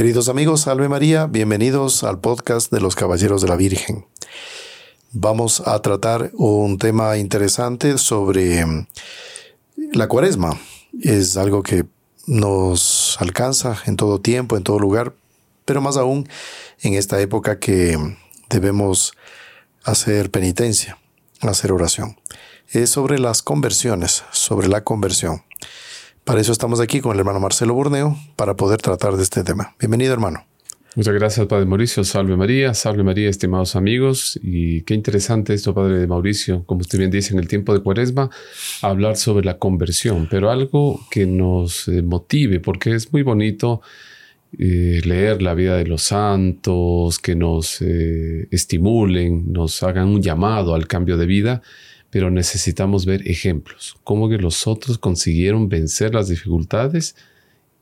Queridos amigos, salve María, bienvenidos al podcast de los Caballeros de la Virgen. Vamos a tratar un tema interesante sobre mm, la cuaresma. Es algo que nos alcanza en todo tiempo, en todo lugar, pero más aún en esta época que debemos hacer penitencia, hacer oración. Es sobre las conversiones, sobre la conversión. Para eso estamos aquí con el hermano Marcelo Borneo, para poder tratar de este tema. Bienvenido, hermano. Muchas gracias, Padre Mauricio. Salve María, salve María, estimados amigos. Y qué interesante esto, Padre Mauricio, como usted bien dice, en el tiempo de Cuaresma, hablar sobre la conversión, pero algo que nos eh, motive, porque es muy bonito eh, leer la vida de los santos, que nos eh, estimulen, nos hagan un llamado al cambio de vida pero necesitamos ver ejemplos, cómo que los otros consiguieron vencer las dificultades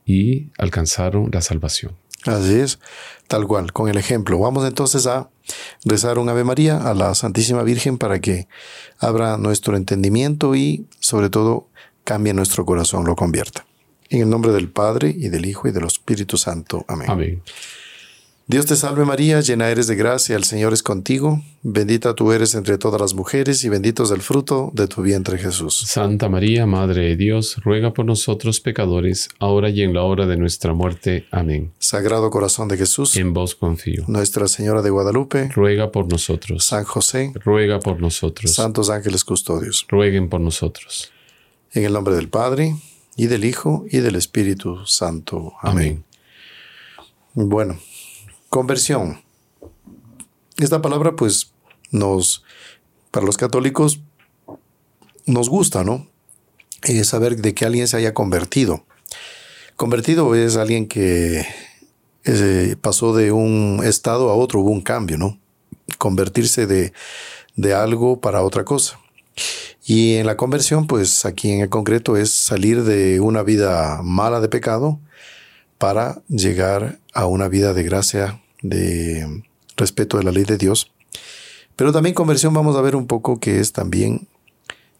y alcanzaron la salvación. Así es, tal cual, con el ejemplo. Vamos entonces a rezar un Ave María a la Santísima Virgen para que abra nuestro entendimiento y sobre todo cambie nuestro corazón, lo convierta. En el nombre del Padre y del Hijo y del Espíritu Santo. Amén. Amén. Dios te salve María, llena eres de gracia, el Señor es contigo, bendita tú eres entre todas las mujeres y bendito es el fruto de tu vientre Jesús. Santa María, Madre de Dios, ruega por nosotros pecadores, ahora y en la hora de nuestra muerte. Amén. Sagrado corazón de Jesús, en vos confío. Nuestra Señora de Guadalupe, ruega por nosotros. San José, ruega por nosotros. Santos ángeles custodios, rueguen por nosotros. En el nombre del Padre, y del Hijo, y del Espíritu Santo. Amén. Amén. Bueno. Conversión. Esta palabra, pues, nos, para los católicos, nos gusta, ¿no? Es saber de que alguien se haya convertido. Convertido es alguien que eh, pasó de un estado a otro, hubo un cambio, ¿no? Convertirse de, de algo para otra cosa. Y en la conversión, pues aquí en el concreto es salir de una vida mala de pecado para llegar a una vida de gracia de respeto de la ley de Dios. Pero también conversión vamos a ver un poco que es también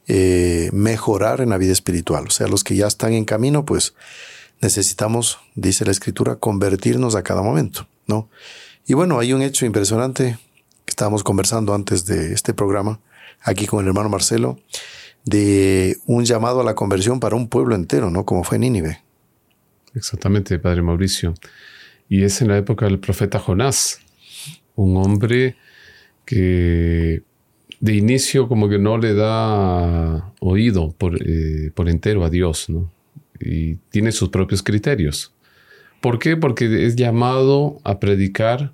eh, mejorar en la vida espiritual. O sea, los que ya están en camino, pues necesitamos, dice la escritura, convertirnos a cada momento, ¿no? Y bueno, hay un hecho impresionante que estábamos conversando antes de este programa, aquí con el hermano Marcelo, de un llamado a la conversión para un pueblo entero, ¿no? Como fue Nínive. Exactamente, Padre Mauricio. Y es en la época del profeta Jonás, un hombre que de inicio como que no le da oído por, eh, por entero a Dios, ¿no? Y tiene sus propios criterios. ¿Por qué? Porque es llamado a predicar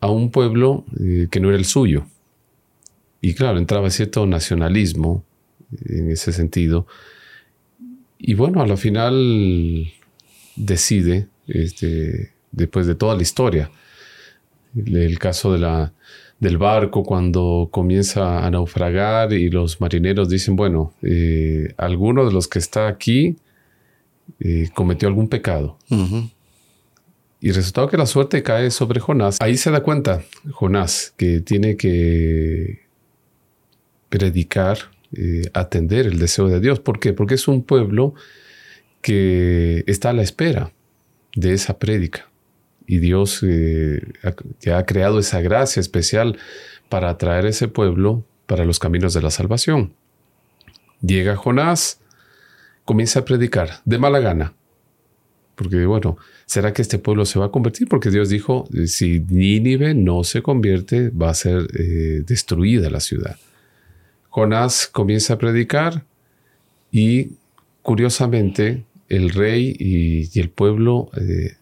a un pueblo eh, que no era el suyo. Y claro, entraba cierto nacionalismo en ese sentido. Y bueno, a la final decide este, después de toda la historia. El, caso de la, del barco cuando comienza a naufragar y los marineros dicen, bueno, eh, alguno de los que está aquí eh, cometió algún pecado. Y resultado que la suerte cae sobre Jonás. Ahí se da cuenta Jonás que tiene que predicar, eh, atender el deseo de Dios. ¿Por qué? Porque es un pueblo que está a la espera de esa prédica y Dios eh, ya ha creado esa gracia especial para atraer ese pueblo para los caminos de la salvación. Llega Jonás, comienza a predicar de mala gana, porque bueno, ¿será que este pueblo se va a convertir? Porque Dios dijo, si Nínive no se convierte, va a ser eh, destruida la ciudad. Jonás comienza a predicar y curiosamente el rey y, el pueblo eh,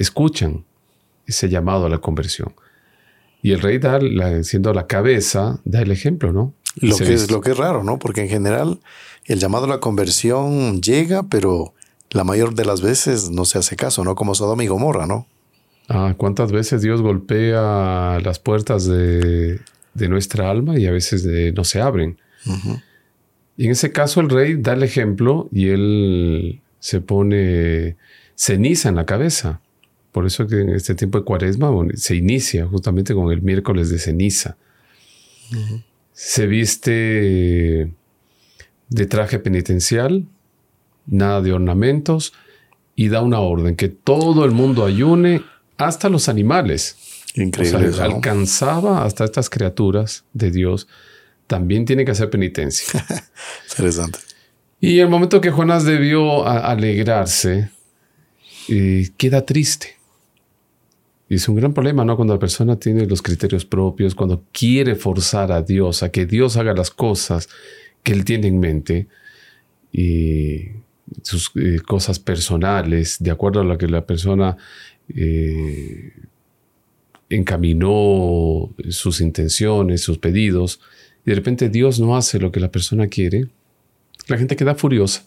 escuchan ese llamado a la conversión. Y el rey da, siendo la cabeza, da el ejemplo, ¿no? Lo que, es, lo que es raro, ¿no? Porque en general el llamado a la conversión llega, pero la mayor de las veces no se hace caso, ¿no? Como Sodoma y Gomorra, ¿no? Ah, ¿cuántas veces Dios golpea las puertas de, nuestra alma y a veces no se abren? Y en ese caso el rey da el ejemplo y él se pone ceniza en la cabeza. Por eso que en este tiempo de cuaresma se inicia justamente con el miércoles de ceniza. Se viste de traje penitencial, nada de ornamentos y da una orden que todo el mundo ayune, hasta los animales. Increíble. alcanzaba hasta estas criaturas de Dios, también tiene que hacer penitencia. Interesante. Y el momento que Jonás debió alegrarse, eh, queda triste. Y es un gran problema, ¿no? Cuando la persona tiene los criterios propios, cuando quiere forzar a Dios a que Dios haga las cosas que él tiene en mente y sus eh, cosas personales, de acuerdo a lo que la persona eh, encaminó sus intenciones, sus pedidos, y de repente Dios no hace lo que la persona quiere, la gente queda furiosa.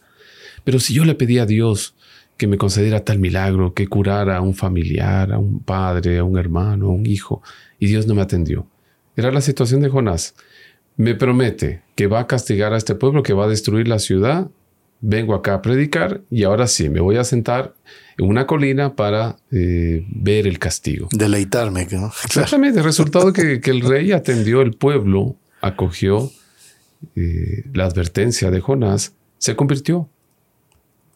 Pero si yo le pedí a Dios que me concediera tal milagro, que curara a un familiar, a un padre, a un hermano, a un hijo, y Dios no me atendió. Era la situación de Jonás. Me promete que va a castigar a este pueblo, que va a destruir la ciudad. Vengo acá a predicar y ahora sí, me voy a sentar en una colina para eh, ver el castigo. Deleitarme. ¿no? Exactamente. El resultado que, que el rey atendió el pueblo, acogió eh, la advertencia de Jonás, se convirtió.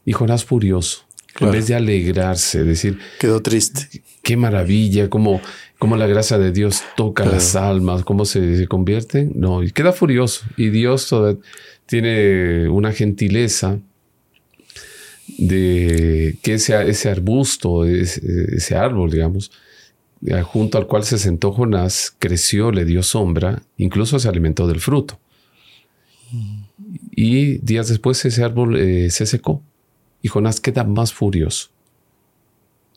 Y Jonás furioso. En vez de alegrarse, decir... Quedó triste. Qué maravilla, cómo, cómo la gracia de Dios toca las almas, cómo se, se, convierten. No, y queda furioso. Y Dios tiene una gentileza de que ese, ese arbusto, ese, ese árbol, digamos, junto al cual se sentó Jonás, creció, le dio sombra, incluso se alimentó del fruto. Y días después ese árbol eh, se secó y Jonás queda más furioso.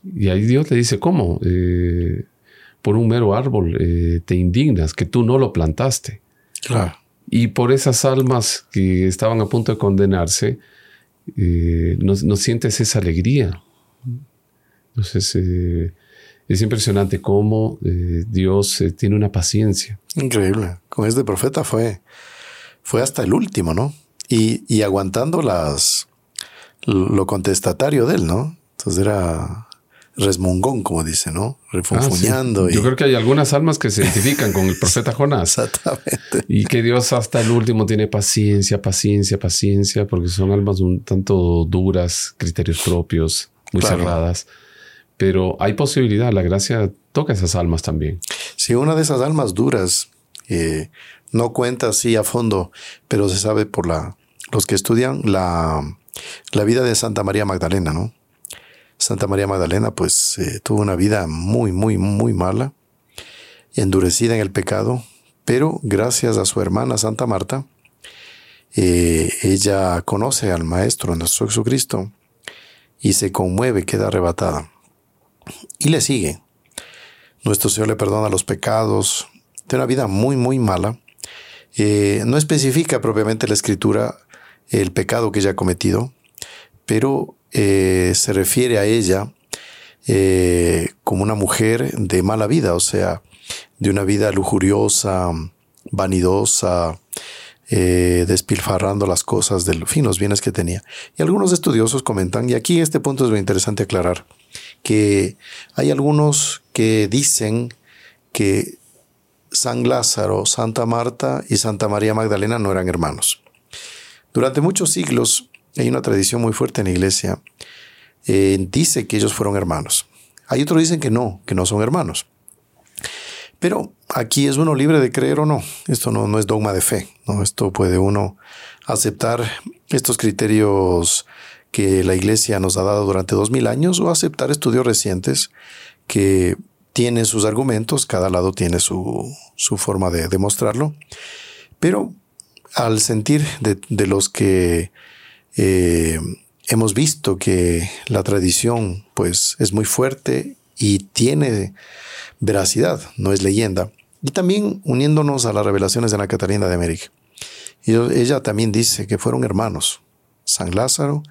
Y ahí Dios le dice, ¿cómo? Eh, por un mero árbol eh, te indignas, que tú no lo plantaste. Y por esas almas que estaban a punto de condenarse, no, no, sientes esa alegría. Entonces, es impresionante cómo Dios tiene una paciencia. Increíble. Con este profeta fue, fue hasta el último, ¿no? Y, y aguantando las, lo contestatario de él, ¿no? Entonces era resmungón, como dice, ¿no? Refunfuñando. Ah, Yo creo que hay algunas almas que se identifican con el profeta Jonás. Exactamente. Y que Dios hasta el último tiene paciencia, paciencia, paciencia, porque son almas un tanto duras, criterios propios, muy cerradas. Pero hay posibilidad, la gracia toca esas almas también. Si una de esas almas duras eh, no cuenta así a fondo, pero se sabe por la, los que estudian la, la vida de Santa María Magdalena, ¿no? Santa María Magdalena pues eh, tuvo una vida muy, muy, muy mala, endurecida en el pecado, pero gracias a su hermana Santa Marta, eh, ella conoce al Maestro, nuestro Jesucristo, y se conmueve, queda arrebatada. Y le sigue. Nuestro Señor le perdona los pecados, tiene una vida muy, muy mala. Eh, no especifica propiamente la escritura el pecado que ella ha cometido, pero eh, se refiere a ella eh, como una mujer de mala vida, o sea, de una vida lujuriosa, vanidosa, eh, despilfarrando las cosas del fin, los bienes que tenía. Y algunos estudiosos comentan, y aquí este punto es muy interesante aclarar, que hay algunos que dicen que San Lázaro, Santa Marta y Santa María Magdalena no eran hermanos. Durante muchos siglos hay una tradición muy fuerte en la iglesia. Eh, dice que ellos fueron hermanos. Hay otros dicen que no, que no son hermanos. Pero aquí es uno libre de creer o no. Esto no, no es dogma de fe. ¿no? Esto puede uno aceptar estos criterios que la iglesia nos ha dado durante dos mil años o aceptar estudios recientes que tienen sus argumentos, cada lado tiene su, su forma de demostrarlo. Pero al sentir de, los que eh, hemos visto que la tradición pues es muy fuerte y tiene veracidad, no es leyenda. Y también uniéndonos a las revelaciones de la Catalina de América. Y ella también dice que fueron hermanos, San Lázaro,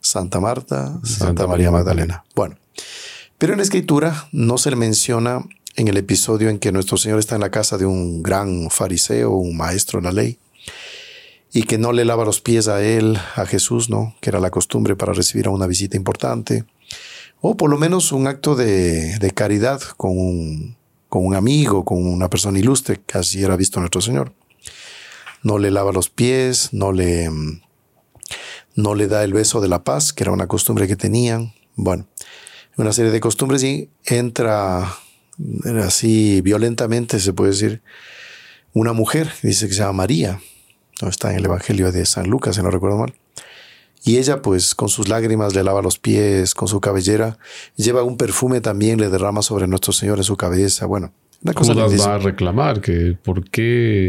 Santa Marta, Santa, María Magdalena. Bueno, pero en la escritura no se le menciona en el episodio en que nuestro Señor está en la casa de un gran fariseo, un maestro de la ley, y que no le lava los pies a él, a Jesús, ¿no? Que era la costumbre para recibir a una visita importante. O por lo menos un acto de, caridad con un, con un amigo, con una persona ilustre, que así era visto nuestro Señor. No le lava los pies, no le, no le da el beso de la paz, que era una costumbre que tenían, Bueno, una serie de costumbres y entra así violentamente, se puede decir, una mujer, dice que se llama María, no está en el Evangelio de San Lucas, si no recuerdo mal. Y ella, pues, con sus lágrimas le lava los pies, con su cabellera, lleva un perfume también, le derrama sobre nuestro Señor en su cabeza. Bueno, una cosa va a reclamar que por qué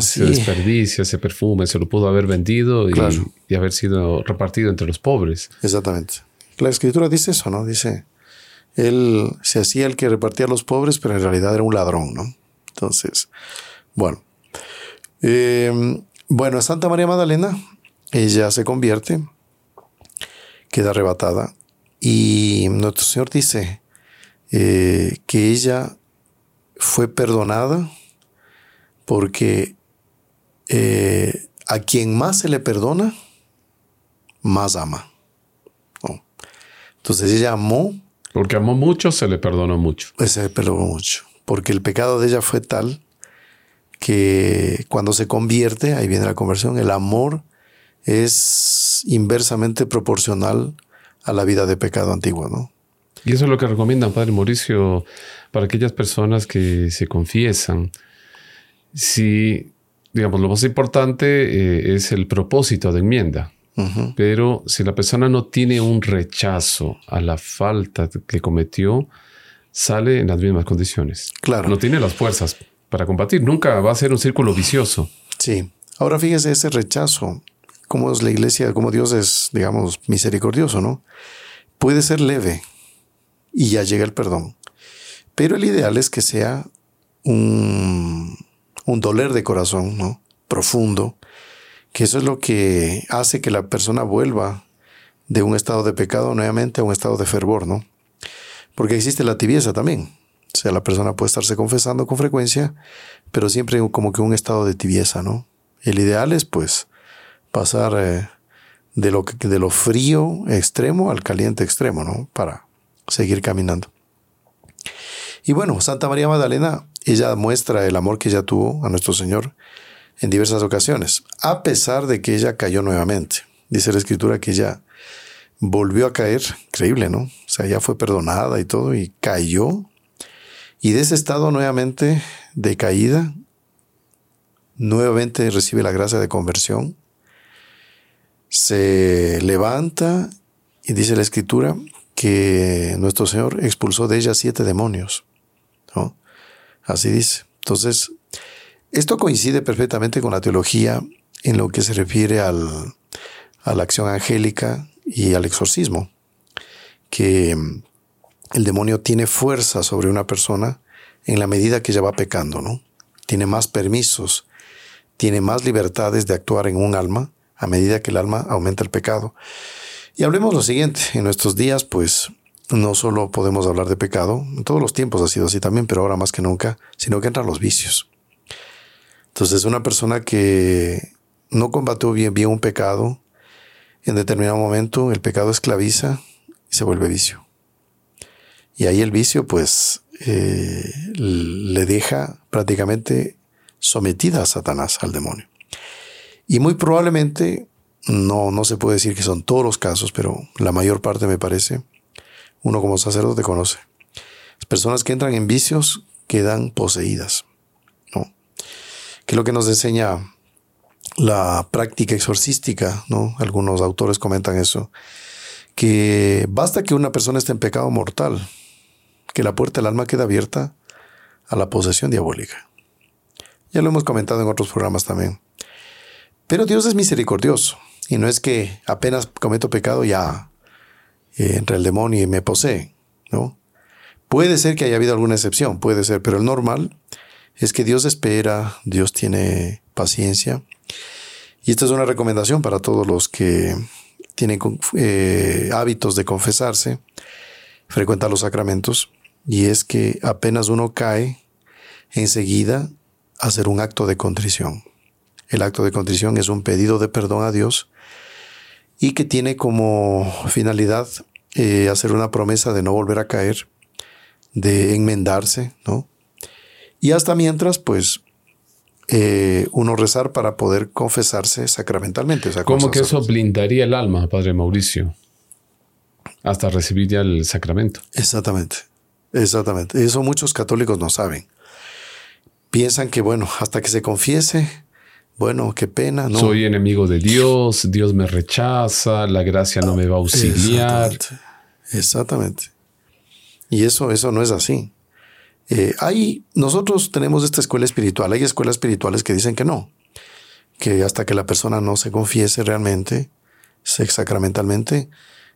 se desperdicia ese perfume, se lo pudo haber vendido y, haber sido repartido entre los pobres. Exactamente. La escritura dice eso, ¿no? Dice, él se hacía el que repartía a los pobres, pero en realidad era un ladrón, ¿no? Entonces, bueno. Eh, bueno, Santa María Magdalena, ella se convierte, queda arrebatada, y nuestro Señor dice eh, que ella fue perdonada porque eh, a quien más se le perdona, más ama. Entonces ella amó. Porque amó mucho, se le perdonó mucho. Pues se le perdonó mucho. Porque el pecado de ella fue tal que cuando se convierte, ahí viene la conversión, el amor es inversamente proporcional a la vida de pecado antiguo, ¿no? Y eso es lo que recomiendan, Padre Mauricio, para aquellas personas que se confiesan. Si, digamos, lo más importante eh, es el propósito de enmienda. Pero si la persona no tiene un rechazo a la falta que cometió, sale en las mismas condiciones. Claro. No tiene las fuerzas para combatir. Nunca va a ser un círculo vicioso. Sí. Ahora fíjese ese rechazo, cómo es la iglesia, cómo Dios es, digamos, misericordioso, ¿no? Puede ser leve y ya llega el perdón. Pero el ideal es que sea un, un doler de corazón, ¿no? Profundo, que eso es lo que hace que la persona vuelva de un estado de pecado nuevamente a un estado de fervor, ¿no? Porque existe la tibieza también. O sea, la persona puede estarse confesando con frecuencia, pero siempre como que un estado de tibieza, ¿no? El ideal es pues pasar eh, de, lo, de lo frío extremo al caliente extremo, ¿no? Para seguir caminando. Y bueno, Santa María Magdalena, ella muestra el amor que ella tuvo a nuestro Señor en diversas ocasiones, a pesar de que ella cayó nuevamente. Dice la escritura que ella volvió a caer, increíble, ¿no? O sea, ya fue perdonada y todo, y cayó y de ese estado nuevamente de caída, nuevamente recibe la gracia de conversión, se levanta y dice la escritura que nuestro Señor expulsó de ella siete demonios. ¿no? Así dice. Entonces, esto coincide perfectamente con la teología en lo que se refiere al, a la acción angélica y al exorcismo, que el demonio tiene fuerza sobre una persona en la medida que ella va pecando, ¿no? Tiene más permisos, tiene más libertades de actuar en un alma a medida que el alma aumenta el pecado. Y hablemos lo siguiente, en nuestros días pues no solo podemos hablar de pecado, en todos los tiempos ha sido así también, pero ahora más que nunca, sino que entran los vicios. Entonces una persona que no combatió bien, bien un pecado, en determinado momento el pecado esclaviza y se vuelve vicio. Y ahí el vicio, pues, eh, le deja prácticamente sometida a Satanás, al demonio. Y muy probablemente, no, no se puede decir que son todos los casos, pero la mayor parte me parece, uno como sacerdote conoce. Las personas que entran en vicios quedan poseídas. ¿no? Que es lo que nos enseña la práctica exorcística, ¿no? Algunos autores comentan eso, que basta que una persona esté en pecado mortal que la puerta del alma queda abierta a la posesión diabólica. Ya lo hemos comentado en otros programas también. Pero Dios es misericordioso y no es que apenas cometo pecado ya eh, entra el demonio y me posee, ¿no? Puede ser que haya habido alguna excepción, puede ser, pero el normal es que Dios espera, Dios tiene paciencia. Y esta es una recomendación para todos los que tienen eh, hábitos de confesarse, frecuentar los sacramentos y es que apenas uno cae, enseguida hacer un acto de contrición. El acto de contrición es un pedido de perdón a Dios y que tiene como finalidad eh, hacer una promesa de no volver a caer, de enmendarse, ¿no? Y hasta mientras, pues, eh, uno rezar para poder confesarse sacramentalmente. ¿Cómo que eso blindaría el alma, Padre Mauricio? Hasta recibir ya el sacramento. Exactamente, exactamente. Eso muchos católicos no saben. Piensan que, bueno, hasta que se confiese, bueno, qué pena, ¿no? Soy enemigo de Dios, Dios me rechaza, la gracia no me va a auxiliar. Exactamente. Exactamente. Y eso, eso no es así. Eh, hay, nosotros tenemos esta escuela espiritual. Hay escuelas espirituales que dicen que no, que hasta que la persona no se confiese realmente, sacramentalmente,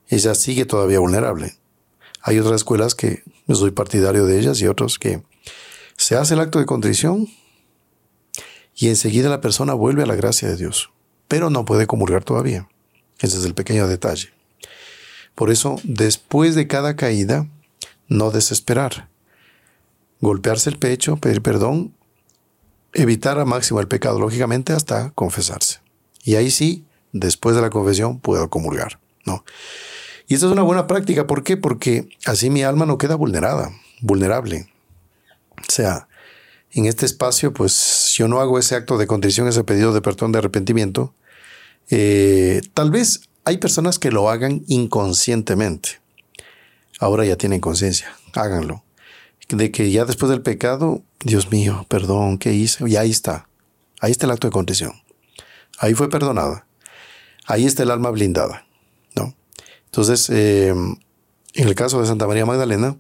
ella sigue todavía vulnerable. Hay otras escuelas que yo soy partidario de ellas y otros que se hace el acto de contrición y enseguida la persona vuelve a la gracia de Dios, pero no puede comulgar todavía. Ese es el pequeño detalle. Por eso, después de cada caída, no desesperar. Golpearse el pecho, pedir perdón, evitar a máximo el pecado, lógicamente, hasta confesarse. Y ahí sí, después de la confesión, puedo comulgar. ¿no? Y esta es una buena práctica. ¿Por qué? Porque así mi alma no queda vulnerada, vulnerable. O sea, en este espacio, pues yo no hago ese acto de contrición, ese pedido de perdón, de arrepentimiento. Eh, tal vez hay personas que lo hagan inconscientemente. Ahora ya tienen conciencia, háganlo. De que ya después del pecado, Dios mío, perdón, ¿qué hice? Y ahí está. Ahí está el acto de contrición. Ahí fue perdonada. Ahí está el alma blindada. Entonces, eh, en el caso de Santa María Magdalena,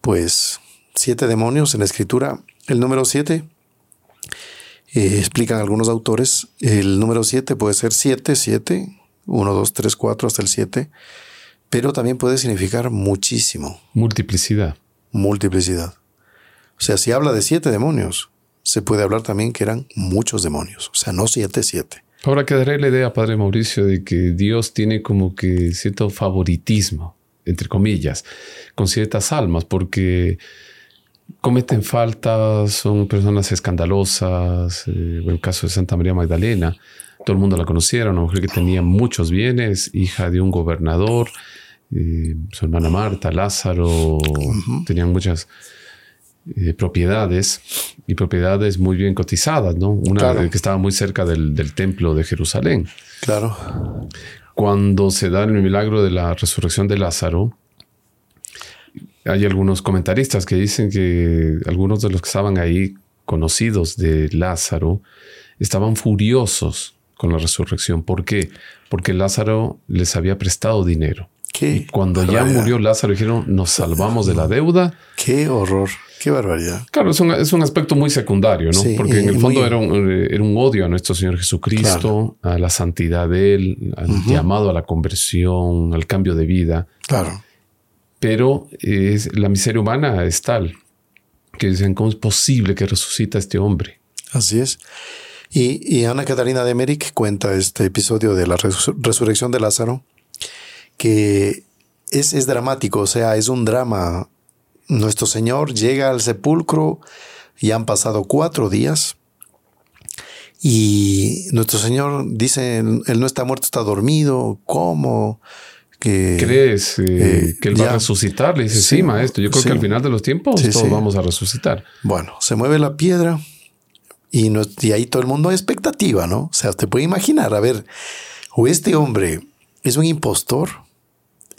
pues siete demonios en la escritura. El número siete, eh, explican algunos autores, el número siete puede ser siete, siete, uno, dos, tres, cuatro, hasta el siete, pero también puede significar muchísimo. Multiplicidad. Multiplicidad. O sea, si habla de siete demonios, se puede hablar también que eran muchos demonios. O sea, no siete, siete. Ahora quedaré la idea, Padre Mauricio, de que Dios tiene como que cierto favoritismo, entre comillas, con ciertas almas, porque cometen faltas, son personas escandalosas. Eh, en el caso de Santa María Magdalena, todo el mundo la conociera, una mujer que tenía muchos bienes, hija de un gobernador, eh, su hermana Marta, Lázaro, tenían muchas eh, propiedades y propiedades muy bien cotizadas, ¿no? Una que estaba muy cerca del, del, templo de Jerusalén. Claro. Cuando se da el milagro de la resurrección de Lázaro, hay algunos comentaristas que dicen que algunos de los que estaban ahí, conocidos de Lázaro, estaban furiosos con la resurrección. ¿Por qué? Porque Lázaro les había prestado dinero. ¿Qué? Cuando ya murió Lázaro, dijeron, nos salvamos de la deuda. Qué horror, qué barbaridad. Claro, es un, es un aspecto muy secundario, ¿no? Porque en el fondo era, un, era, un, odio a nuestro Señor Jesucristo, a la santidad de Él, al llamado a la conversión, al cambio de vida. Claro. Pero es, la miseria humana es tal que dicen, ¿cómo es posible que resucita este hombre? Así es. Y, Ana Catarina de Emmerich cuenta este episodio de la resurrección de Lázaro, que es, es dramático, o sea, es un drama. Nuestro Señor llega al sepulcro y han pasado cuatro días. Y nuestro Señor dice, Él no está muerto, está dormido. ¿Cómo? Que, ¿Crees eh, eh, que Él va a resucitar? Le dice, sí, maestro, yo creo que al final de los tiempos todos vamos a resucitar. Bueno, se mueve la piedra y, y ahí todo el mundo hay expectativa, ¿no? O sea, te puede imaginar, a ver, o este hombre es un impostor,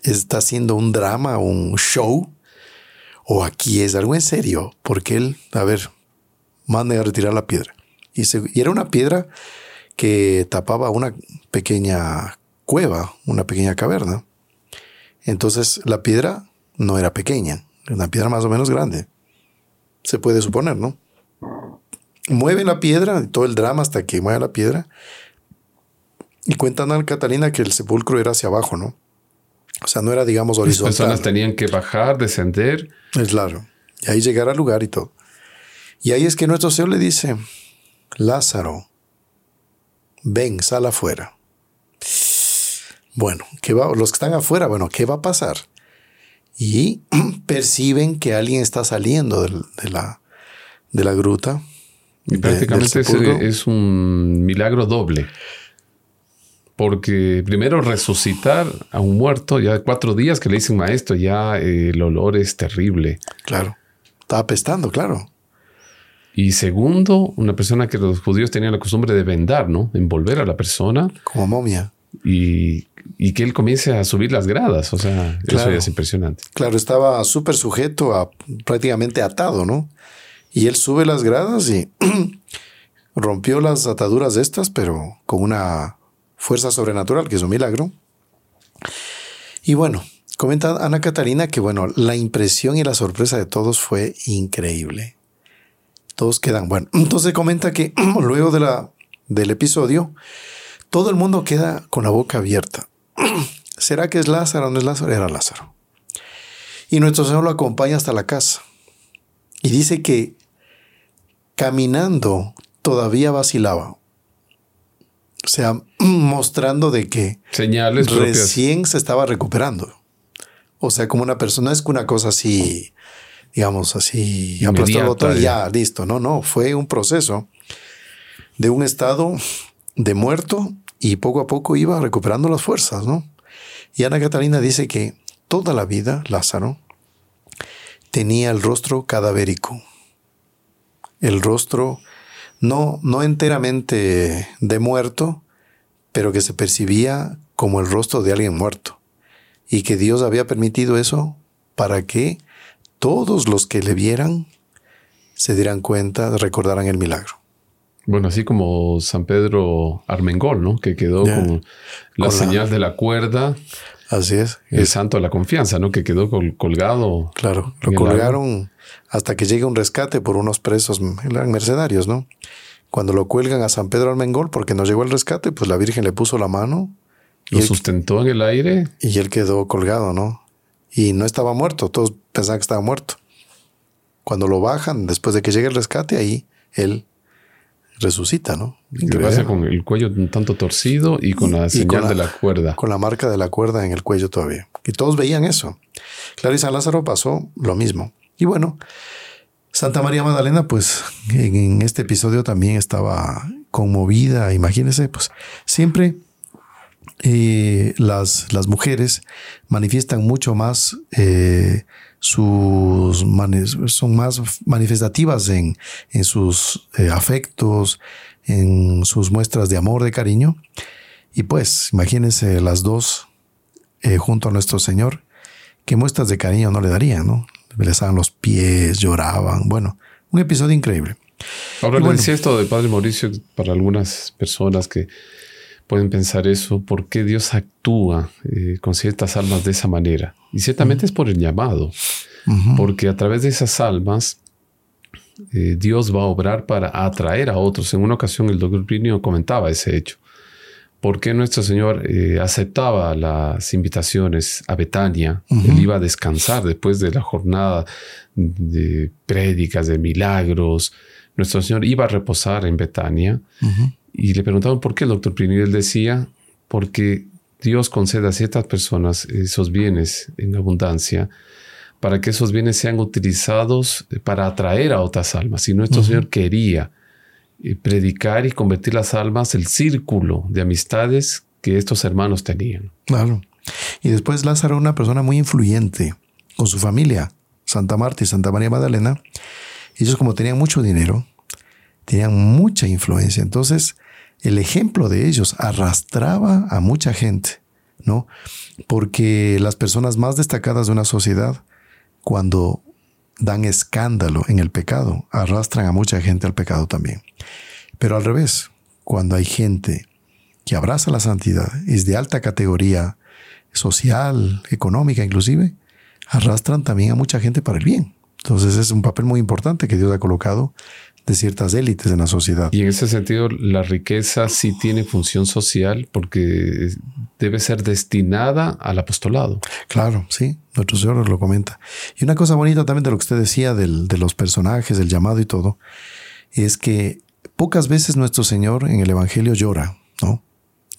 está haciendo un drama, un show, o aquí es algo en serio, porque él, a ver, manda a retirar la piedra. Y, y era una piedra que tapaba una pequeña cueva, una pequeña caverna. Entonces la piedra no era pequeña, era una piedra más o menos grande. Se puede suponer, ¿no? mueve la piedra, todo el drama hasta que mueve la piedra. Y cuentan a Catalina que el sepulcro era hacia abajo, ¿no? O sea, no era, digamos, horizontal. Las personas tenían que bajar, descender. Es claro. Y ahí llegar al lugar y todo. Y ahí es que nuestro Señor le dice, Lázaro, ven, sal afuera. Bueno, ¿qué va? los que están afuera, bueno, ¿qué va a pasar? Y perciben que alguien está saliendo de, la, de la gruta y prácticamente es, un milagro doble. Porque primero resucitar a un muerto, ya cuatro días que le dicen maestro, ya eh, el olor es terrible. Claro. Está apestando, claro. Y segundo, una persona que los judíos tenían la costumbre de vendar, ¿no? Envolver a la persona. Como momia. Y y que él comience a subir las gradas. O sea, eso ya es impresionante. Claro, estaba súper sujeto a prácticamente atado, ¿no? Y él sube las gradas y rompió las ataduras de estas, pero con una fuerza sobrenatural, que es un milagro. Y bueno, comenta Ana Catalina que bueno, la impresión y la sorpresa de todos fue increíble. Todos quedan, bueno, entonces comenta que luego de la, del episodio, todo el mundo queda con la boca abierta. ¿Será que es Lázaro o no es Lázaro? Era Lázaro. Y nuestro Señor lo acompaña hasta la casa. Y dice que caminando todavía vacilaba. O sea, mostrando de que Señales recién se estaba recuperando. O sea, como una persona, es que una cosa así, digamos así, aplastó el botón y ya, listo. No, no, fue un proceso de un estado de muerto y poco a poco iba recuperando las fuerzas, ¿no? Y Ana Catalina dice que toda la vida Lázaro tenía el rostro cadavérico, el rostro no, no enteramente de muerto, pero que se percibía como el rostro de alguien muerto, y que Dios había permitido eso para que todos los que le vieran se dieran cuenta, recordaran el milagro. Bueno, así como San Pedro Armengol, ¿no? Que quedó con la señal de la cuerda. Así es. El santo de la confianza, ¿no? Que quedó colgado. Claro, lo colgaron hasta que llega un rescate por unos presos, eran mercenarios, ¿no? Cuando lo cuelgan a San Pedro Armengol porque no llegó el rescate, pues la Virgen le puso la mano. Lo sustentó en el aire. Y él quedó colgado, ¿no? Y no estaba muerto, todos pensaban que estaba muerto. Cuando lo bajan, después de que llegue el rescate, ahí él resucita, ¿no? ¿Qué pasa con el cuello un tanto torcido y con la señal de la cuerda? Con la marca de la cuerda en el cuello todavía. Y todos veían eso. Clarisa Lázaro pasó lo mismo. Y bueno, Santa María Magdalena, pues en, este episodio también estaba conmovida. Imagínense, pues siempre eh, las, las, mujeres manifiestan mucho más eh, sus son más manifestativas en, en sus eh, afectos, en sus muestras de amor, de cariño. Y pues, imagínense las dos junto a nuestro Señor, qué muestras de cariño no le darían, ¿no? besaban los pies, lloraban. Bueno, un episodio increíble. Ahora le decía esto de Padre Mauricio para algunas personas que pueden pensar eso, ¿por qué Dios actúa eh, con ciertas almas de esa manera? Y ciertamente es por el llamado, porque a través de esas almas eh, Dios va a obrar para atraer a otros. En una ocasión el doctor Plinio comentaba ese hecho por qué nuestro Señor eh, aceptaba las invitaciones a Betania. Él iba a descansar después de la jornada de prédicas, de milagros. Nuestro Señor iba a reposar en Betania. Y le preguntaban por qué el doctor Plinio. Él decía, porque Dios concede a ciertas personas esos bienes en abundancia para que esos bienes sean utilizados para atraer a otras almas. Y nuestro Señor quería predicar y convertir las almas, el círculo de amistades que estos hermanos tenían. Claro. Y después Lázaro, una persona muy influyente con su familia, Santa Marta y Santa María Magdalena. Ellos como tenían mucho dinero, tenían mucha influencia. Entonces, el ejemplo de ellos arrastraba a mucha gente, ¿no? Porque las personas más destacadas de una sociedad, cuando dan escándalo en el pecado, arrastran a mucha gente al pecado también. Pero al revés, cuando hay gente que abraza la santidad, es de alta categoría social, económica inclusive, arrastran también a mucha gente para el bien. Entonces es un papel muy importante que Dios ha colocado de ciertas élites en la sociedad. Y en ese sentido, la riqueza sí tiene función social porque debe ser destinada al apostolado. Claro, sí, nuestro Señor lo comenta. Y una cosa bonita también de lo que usted decía del, de los personajes, del llamado y todo, es que pocas veces nuestro Señor en el Evangelio llora, ¿no?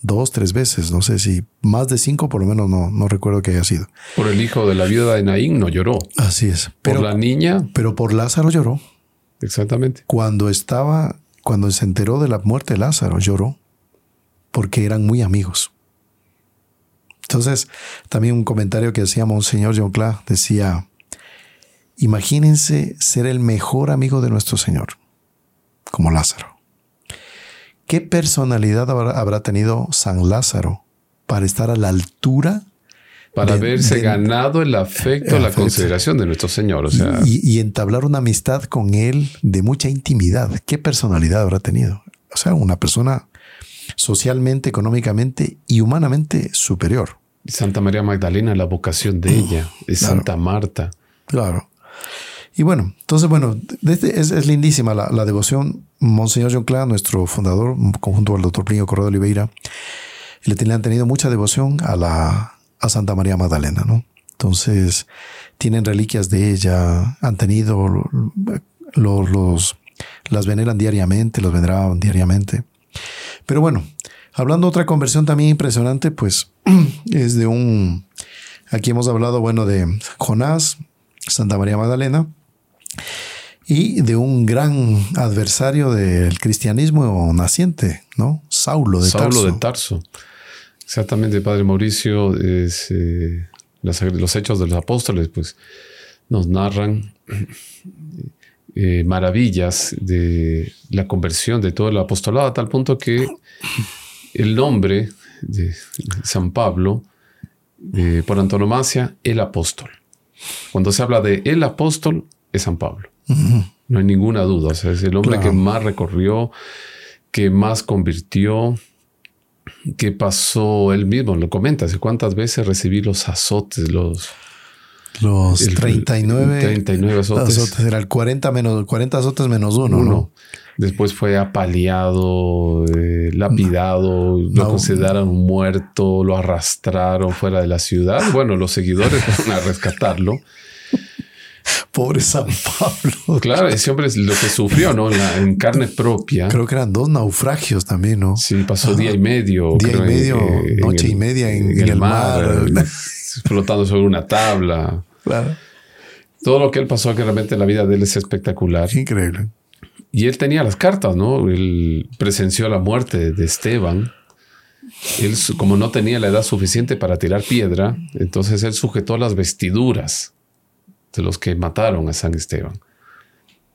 Dos, tres veces, no sé si más de cinco, por lo menos no, no recuerdo que haya sido. Por el hijo de la viuda de Naín no lloró. Así es. Pero, por la niña. Pero por Lázaro lloró. Exactamente. Cuando estaba, cuando se enteró de la muerte de Lázaro, lloró porque eran muy amigos. Entonces, también un comentario que hacía Monseñor John Clark decía, imagínense ser el mejor amigo de nuestro Señor, como Lázaro. ¿Qué personalidad habrá, tenido San Lázaro para estar a la altura para haberse ganado el afecto, la consideración de nuestro Señor. O sea, y, entablar una amistad con Él de mucha intimidad. ¿Qué personalidad habrá tenido? O sea, una persona socialmente, económicamente y humanamente superior. Santa María Magdalena, la vocación de ella, es Santa Marta. Claro. Y bueno, entonces, bueno, es, lindísima la, devoción. Monseñor John Clan, nuestro fundador, conjunto al doctor Plinio Corrado Oliveira, le han tenido mucha devoción a la, a Santa María Magdalena, ¿no? Entonces, tienen reliquias de ella, han tenido los, los las veneran diariamente, los veneraban diariamente. Pero bueno, hablando de otra conversión también impresionante, pues es de un, aquí hemos hablado, bueno, de Jonás, Santa María Magdalena, y de un gran adversario del cristianismo naciente, ¿no? Saulo de Saulo de Tarso. Exactamente, Padre Mauricio, es, eh, los hechos de los apóstoles, pues nos narran eh, maravillas de la conversión de todo el apostolado, a tal punto que el nombre de San Pablo, eh, por antonomasia, el apóstol. Cuando se habla de el apóstol, es San Pablo. No hay ninguna duda. es el hombre que más recorrió, que más convirtió, ¿Qué pasó él mismo, lo comenta, hace cuántas veces recibí los azotes, los... Los 39, 39 azotes. Era el 40, menos, 40 azotes menos uno, ¿no? Después fue apaleado, eh, lapidado, lo consideraron muerto, lo arrastraron fuera de la ciudad. Bueno, los seguidores fueron a rescatarlo. Pobre San Pablo. Claro, ese hombre es lo que sufrió, ¿no? En, carne propia. Creo que eran dos naufragios también, ¿no? Sí, pasó día y medio. Día y medio, noche y media en, el, mar. flotando sobre una tabla. Claro. Todo lo que él pasó, que realmente la vida de él es espectacular. Increíble. Y él tenía las cartas, ¿no? Él presenció la muerte de Esteban. Él, como no tenía la edad suficiente para tirar piedra, entonces él sujetó las vestiduras de los que mataron a San Esteban.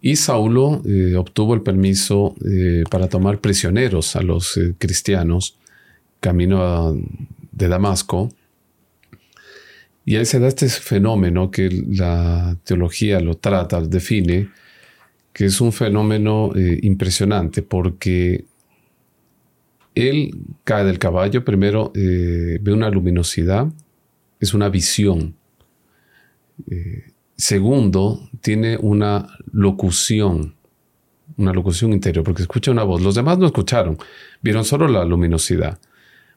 Y Saulo eh, obtuvo el permiso eh, para tomar prisioneros a los eh, cristianos camino de Damasco. Y ahí se da este fenómeno que la teología lo trata, define, que es un fenómeno impresionante porque él cae del caballo, primero ve una luminosidad, es una visión. Segundo, tiene una locución, una locución interior, porque escucha una voz. Los demás no escucharon, vieron solo la luminosidad.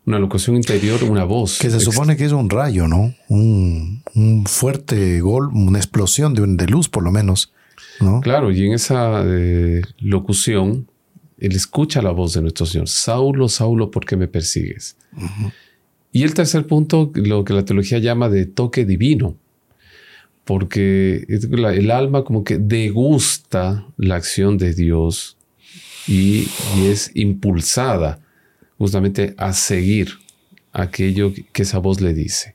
Una locución interior, una voz. Que se supone que es un rayo, ¿no? Un, fuerte gol, una explosión de, de, luz, por lo menos. ¿no? Claro, y en esa eh, locución, él escucha la voz de nuestro Señor. Saulo, Saulo, ¿por qué me persigues? Y el tercer punto, lo que la teología llama de toque divino porque el alma como que degusta la acción de Dios y, es impulsada justamente a seguir aquello que esa voz le dice.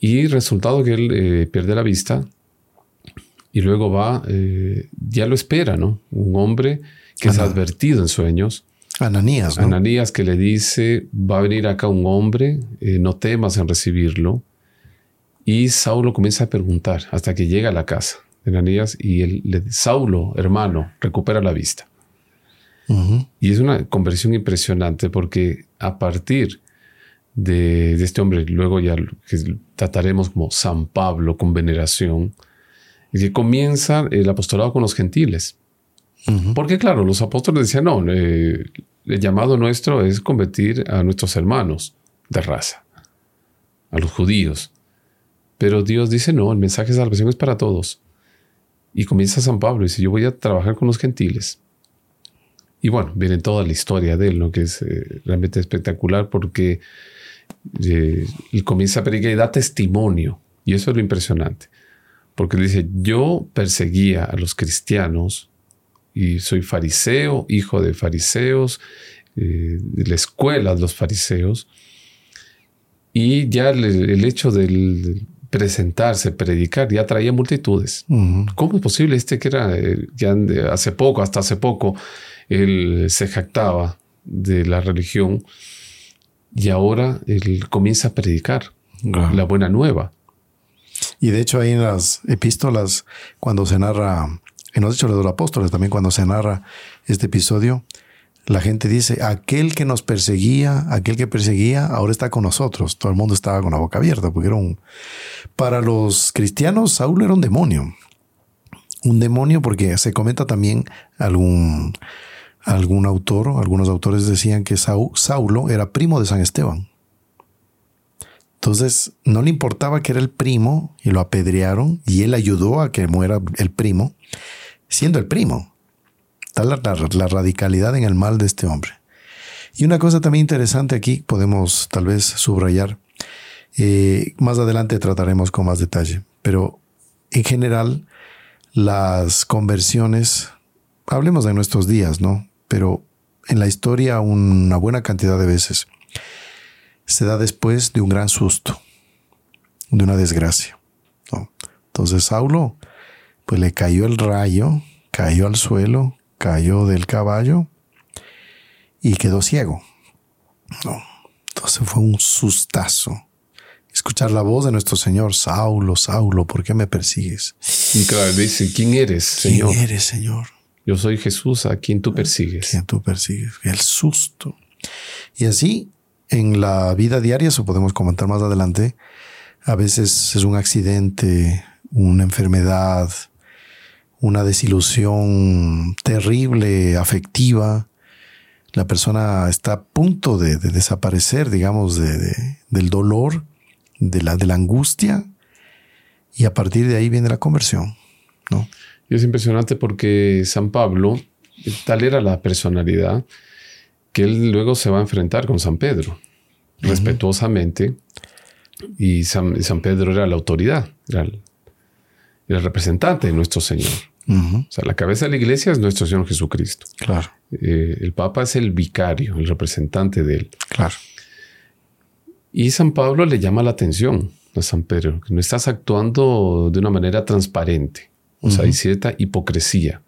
Y resultado que él eh, pierde la vista y luego va, eh, ya lo espera, ¿no? Un hombre que es advertido en sueños. Ananías, ¿no? Ananías que le dice, va a venir acá un hombre, eh, no temas en recibirlo y Saulo comienza a preguntar hasta que llega a la casa de Ananías y él le Saulo, hermano, recupera la vista. Y es una conversión impresionante porque a partir de, este hombre, luego ya que trataremos como San Pablo con veneración, que comienza el apostolado con los gentiles. Porque claro, los apóstoles decían, no, eh, el llamado nuestro es convertir a nuestros hermanos de raza, a los judíos. Pero Dios dice, no, el mensaje de salvación es para todos. Y comienza San Pablo y dice, yo voy a trabajar con los gentiles. Y bueno, viene toda la historia de él, lo que es eh, realmente espectacular porque eh, él comienza a predicar y da testimonio. Y eso es lo impresionante. Porque él dice, yo perseguía a los cristianos y soy fariseo, hijo de fariseos, eh, de la escuela de los fariseos. Y ya el hecho del, presentarse, predicar, ya traía multitudes. ¿Cómo es posible este que era, eh, ya hace poco, hasta hace poco, él se jactaba de la religión y ahora él comienza a predicar la buena nueva. Y de hecho ahí en las epístolas, cuando se narra, en los hechos de los apóstoles también, cuando se narra este episodio, la gente dice, aquel que nos perseguía, aquel que perseguía, ahora está con nosotros. Todo el mundo estaba con la boca abierta, porque era. Para los cristianos, Saulo era un demonio. Un demonio porque se comenta también algún, algún autor, algunos autores decían que Saulo era primo de San Esteban. Entonces, no le importaba que era el primo y lo apedrearon y él ayudó a que muera el primo, siendo el primo. Tal la, radicalidad en el mal de este hombre. Y una cosa también interesante aquí, podemos tal vez subrayar, eh, más adelante trataremos con más detalle, pero en general las conversiones, hablemos de nuestros días, ¿no? Pero en la historia una buena cantidad de veces se da después de un gran susto, de una desgracia. Entonces Saulo, pues le cayó el rayo, cayó al suelo, cayó del caballo y quedó ciego. Entonces fue un sustazo. Escuchar la voz de nuestro Señor, Saulo, Saulo, ¿por qué me persigues? Y claro, dice, ¿quién eres, Señor? ¿Quién eres, Señor? Yo soy Jesús, a quien tú persigues. A quien tú persigues. El susto. Y así en la vida diaria, eso podemos comentar más adelante, a veces es un accidente, una enfermedad, una desilusión terrible, afectiva. La persona está a punto de, desaparecer, digamos, de, del dolor, de la, de la angustia, y a partir de ahí viene la conversión. ¿no? Y es impresionante porque San Pablo, tal era la personalidad, que él luego se va a enfrentar con San Pedro, respetuosamente. Y San, Pedro era la autoridad, era el, representante de nuestro Señor. O sea, la cabeza de la iglesia es nuestro Señor Jesucristo. Claro. Eh, el Papa es el vicario, el representante de él. Claro. Y San Pablo le llama la atención a San Pedro, que no estás actuando de una manera transparente. O sea, hay cierta hipocresía.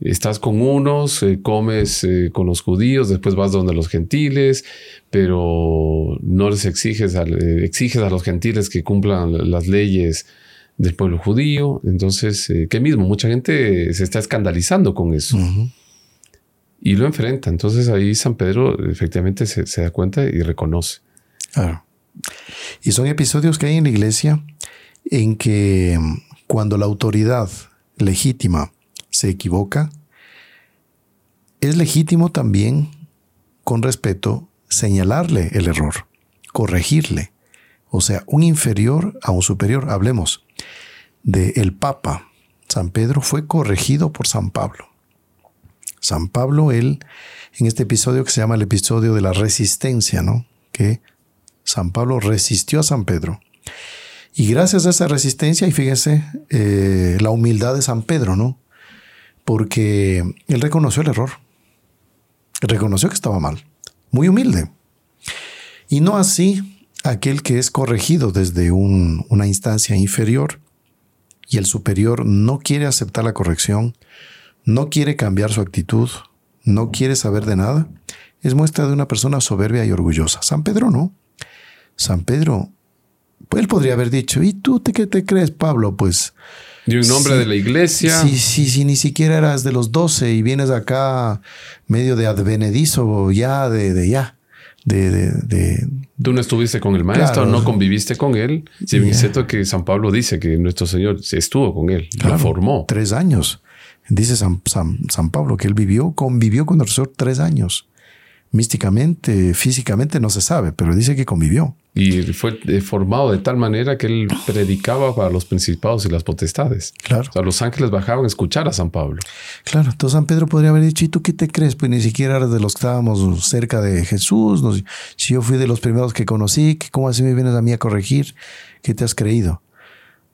Estás con unos, eh, comes eh, con los judíos, después vas donde los gentiles, pero no les exiges a, eh, exiges a los gentiles que cumplan las leyes del pueblo judío. Entonces, ¿qué mismo? Mucha gente se está escandalizando con eso. Y lo enfrenta. Entonces ahí San Pedro efectivamente se, se da cuenta y reconoce. Claro. Y son episodios que hay en la iglesia en que mm, cuando la autoridad legítima se equivoca, es legítimo también, con respeto, señalarle el error, corregirle. O sea, un inferior a un superior. Hablemos de el Papa. San Pedro fue corregido por San Pablo. San Pablo, él, en este episodio que se llama el episodio de la resistencia, ¿no? Que San Pablo resistió a San Pedro. Y gracias a esa resistencia, y fíjese eh, la humildad de San Pedro, ¿no? porque él reconoció el error, reconoció que estaba mal, muy humilde. Y no así aquel que es corregido desde una instancia inferior y el superior no quiere aceptar la corrección, no quiere cambiar su actitud, no quiere saber de nada, es muestra de una persona soberbia y orgullosa. San Pedro no. San Pedro, pues él podría haber dicho, ¿y tú qué te crees, Pablo? Pues de un nombre de la iglesia. Sí, sí, sí, ni siquiera eras de los doce y vienes acá medio de advenedizo ya, de, de ya. De, de, Tú no estuviste con el maestro, no conviviste con él. Si bien es cierto que San Pablo dice que nuestro Señor estuvo con él, lo formó. Tres años. Dice San, San, Pablo que él vivió, convivió con el Señor tres años místicamente, físicamente no se sabe, pero dice que convivió. Y fue eh, formado de tal manera que él predicaba para los principados y las potestades. Claro. O sea, los ángeles bajaban a escuchar a San Pablo. Claro, entonces San Pedro podría haber dicho, ¿y tú qué te crees? Pues ni siquiera eres de los que estábamos cerca de Jesús. si yo fui de los primeros que conocí, ¿cómo así me vienes a mí a corregir? ¿Qué te has creído?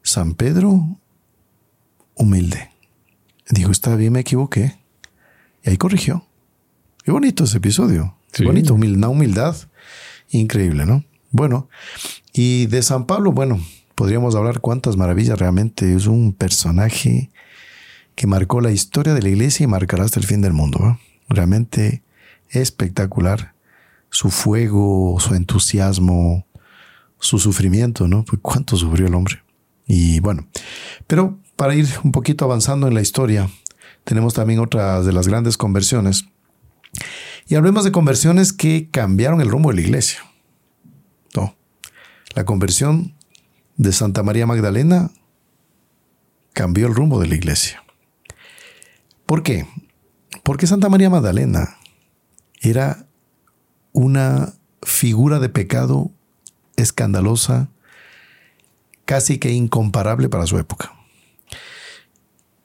San Pedro, humilde. Dijo, está bien, me equivoqué. Y ahí corrigió. Qué bonito ese episodio. Bonito, una humildad increíble, ¿no? Bueno, y de San Pablo, bueno, podríamos hablar cuántas maravillas realmente. Es un personaje que marcó la historia de la iglesia y marcará hasta el fin del mundo. Realmente espectacular su fuego, su entusiasmo, su sufrimiento, ¿no? Pues cuánto sufrió el hombre. Y bueno, pero para ir un poquito avanzando en la historia, tenemos también otras de las grandes conversiones. Y hablemos de conversiones que cambiaron el rumbo de la iglesia. No. La conversión de Santa María Magdalena cambió el rumbo de la iglesia. ¿Por qué? Porque Santa María Magdalena era una figura de pecado escandalosa, casi que incomparable para su época.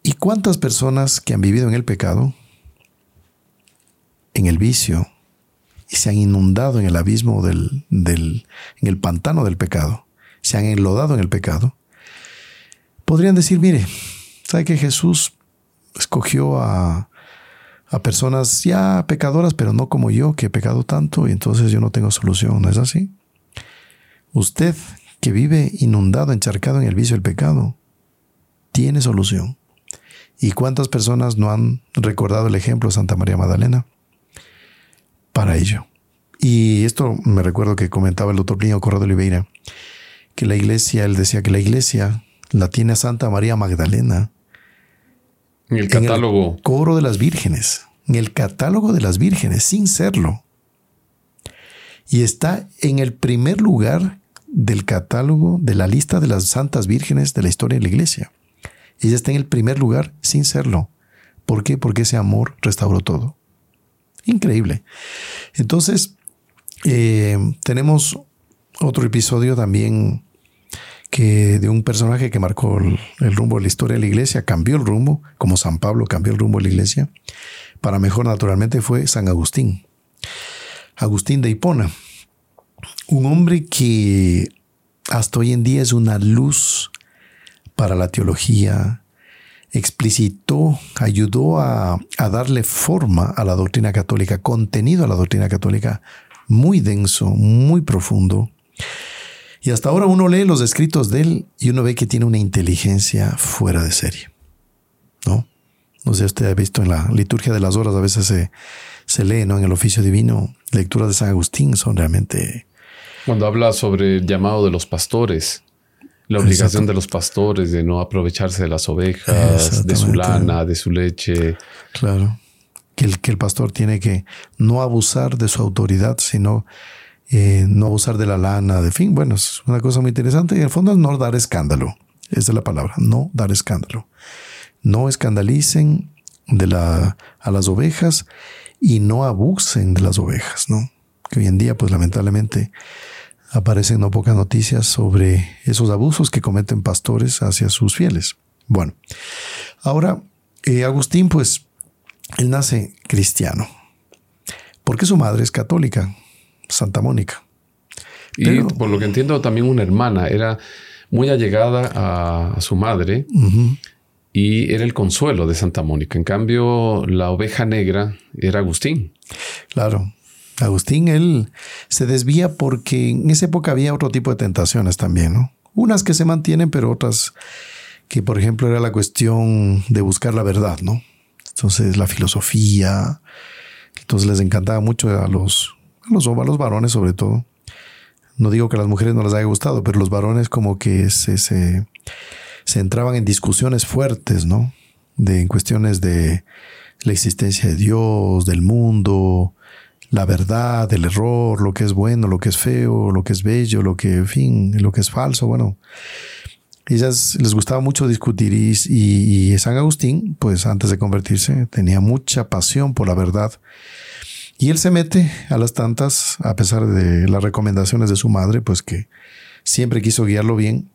¿Y cuántas personas que han vivido en el pecado, en el vicio, y se han inundado en el abismo del, del, en el pantano del pecado, se han enlodado en el pecado, podrían decir, mire, ¿sabe que Jesús escogió a, a personas ya pecadoras, pero no como yo, que he pecado tanto y entonces yo no tengo solución? ¿No es así? Usted que vive inundado, encharcado en el vicio del pecado, tiene solución. ¿Y cuántas personas no han recordado el ejemplo de Santa María Magdalena? Para ello. Y esto me recuerdo que comentaba el doctor Plinio Corrado Oliveira, que la iglesia, él decía que la iglesia la tiene a Santa María Magdalena. En el catálogo. En el coro de las vírgenes. En el catálogo de las vírgenes, sin serlo. Y está en el primer lugar del catálogo de la lista de las santas vírgenes de la historia de la iglesia. Ella está en el primer lugar sin serlo. ¿Por qué? Porque ese amor restauró todo. Increíble. Entonces, eh, tenemos otro episodio también que de un personaje que marcó el, el, rumbo de la historia de la iglesia, cambió el rumbo, como San Pablo cambió el rumbo de la iglesia, para mejor naturalmente fue San Agustín. Agustín de Hipona, un hombre que hasta hoy en día es una luz para la teología, explicitó, ayudó a, darle forma a la doctrina católica, contenido a la doctrina católica muy denso, muy profundo. Y hasta ahora uno lee los escritos de él y uno ve que tiene una inteligencia fuera de serie. ¿No? No sé, usted ha visto en la liturgia de las horas, a veces se, se lee, ¿no? En el oficio divino, lecturas de San Agustín son realmente... Cuando habla sobre el llamado de los pastores, la obligación Exacto. de los pastores de no aprovecharse de las ovejas, de su lana, de su leche. Claro. Que el, que el pastor tiene que no abusar de su autoridad, sino eh, no abusar de la lana, de fin. Bueno, es una cosa muy interesante. Y en el fondo es no dar escándalo. Esa es la palabra, no dar escándalo. No escandalicen de la, a las ovejas y no abusen de las ovejas, ¿no? Que hoy en día, pues lamentablemente, aparecen no pocas noticias sobre esos abusos que cometen pastores hacia sus fieles. Bueno, ahora, eh, Agustín, pues, él nace cristiano, porque su madre es católica, Santa Mónica. Y Pero, por lo que entiendo, también una hermana, era muy allegada a, a su madre. Uh -huh. Y era el consuelo de Santa Mónica. En cambio, la oveja negra era Agustín. Claro. Agustín, él se desvía porque en esa época había otro tipo de tentaciones también, ¿no? Unas que se mantienen, pero otras que, por ejemplo, era la cuestión de buscar la verdad, ¿no? Entonces, la filosofía. Entonces, les encantaba mucho a los, los, a los varones, sobre todo. No digo que a las mujeres no les haya gustado, pero los varones, como que se, se, se entraban en discusiones fuertes, ¿no? De en cuestiones de la existencia de Dios, del mundo, la verdad, el error, lo que es bueno, lo que es feo, lo que es bello, lo que, en fin, lo que es falso. Bueno, ellas les gustaba mucho discutir y, y, y, San Agustín, pues antes de convertirse, tenía mucha pasión por la verdad. Y él se mete a las tantas, a pesar de las recomendaciones de su madre, pues que siempre quiso guiarlo bien,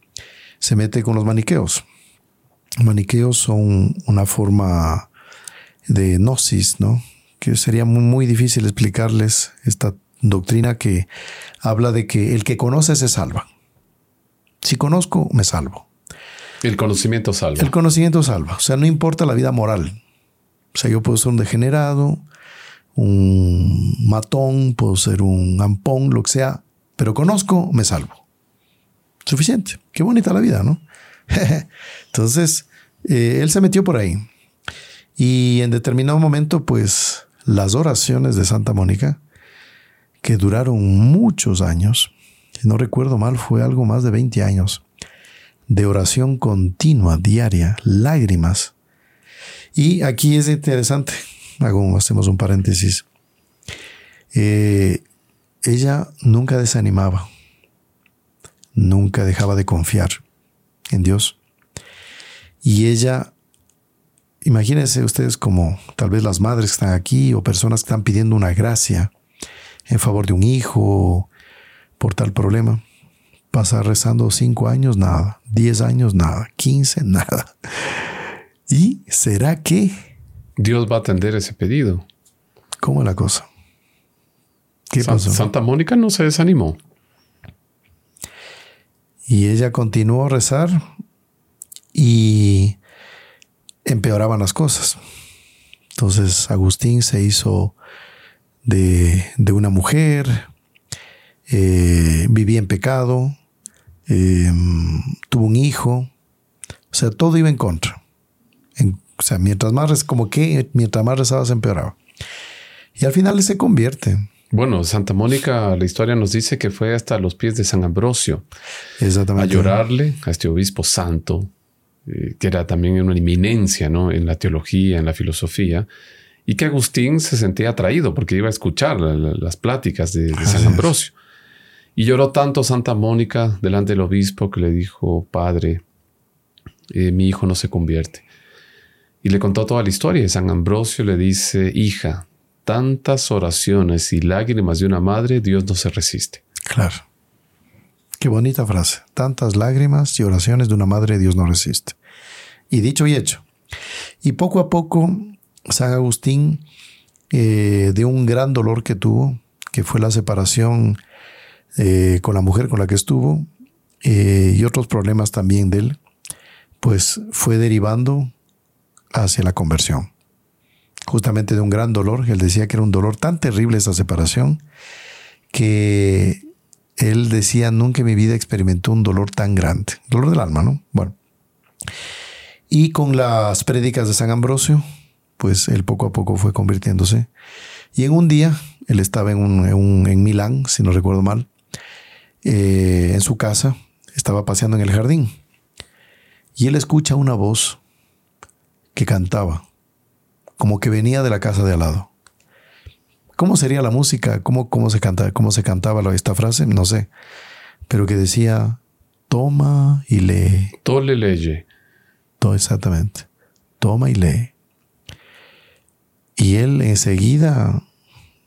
se mete con los maniqueos. Maniqueos son una forma de gnosis, ¿no? Que sería muy, muy, difícil explicarles esta doctrina que habla de que el que conoce se salva. Si conozco, me salvo. El conocimiento salva. El conocimiento salva. O sea, no importa la vida moral. O sea, yo puedo ser un degenerado, un matón, puedo ser un ampón, lo que sea, pero conozco, me salvo. Suficiente. Qué bonita la vida, ¿no? Entonces, eh, él se metió por ahí. Y en determinado momento, pues, las oraciones de Santa Mónica, que duraron muchos años, si no recuerdo mal, fue algo más de 20 años, de oración continua, diaria, lágrimas. Y aquí es interesante, hago, un paréntesis. Eh, ella nunca desanimaba, nunca dejaba de confiar en Dios. Y ella, imagínense ustedes como tal vez las madres que están aquí o personas que están pidiendo una gracia en favor de un hijo por tal problema. Pasar rezando cinco años, nada. Diez años, nada. Quince, nada. ¿Y será que Dios va a atender ese pedido? ¿Cómo es la cosa? ¿Qué pasó? Santa Mónica no se desanimó. Y ella continuó a rezar y empeoraban las cosas. Entonces Agustín se hizo de, una mujer, eh, vivía en pecado, em, tuvo un hijo, o sea, todo iba en contra. o sea, mientras más, como que mientras más rezaba se empeoraba. Y al final se convierte. Bueno, Santa Mónica, la historia nos dice que fue hasta los pies de San Ambrosio. Exactamente. A llorarle a este obispo santo, eh, que era también una eminencia ¿no? en la teología, en la filosofía, y que Agustín se sentía atraído porque iba a escuchar las pláticas de, San Ambrosio. Y lloró tanto Santa Mónica delante del obispo que le dijo, Padre, eh, mi hijo no se convierte. Y le contó toda la historia y San Ambrosio le dice, hija, tantas oraciones y lágrimas de una madre, Dios no se resiste. Claro. Bonita frase. Tantas lágrimas y oraciones de una madre, Dios no resiste. Y dicho y hecho. Y poco a poco San Agustín, eh, de un gran dolor que tuvo, que fue la separación eh, con la mujer con la que estuvo, eh, y otros problemas también de él, pues fue derivando hacia la conversión. Justamente de un gran dolor, él decía que era un dolor tan terrible esa separación, que él decía, nunca en mi vida experimentó un dolor tan grande, dolor del alma, ¿no? Bueno. Y con las prédicas de San Ambrosio, pues él poco a poco fue convirtiéndose. Y en un día, él estaba en, un, en, Milán, si no recuerdo mal, eh, en su casa, estaba paseando en el jardín. Y él escucha una voz que cantaba, como que venía de la casa de al lado. ¿Cómo sería la música? ¿Cómo, cómo, se, canta, cómo se cantaba esta frase? No sé. Pero que decía, toma y lee. Tole leye. Todo exactamente. Toma y lee. Y él enseguida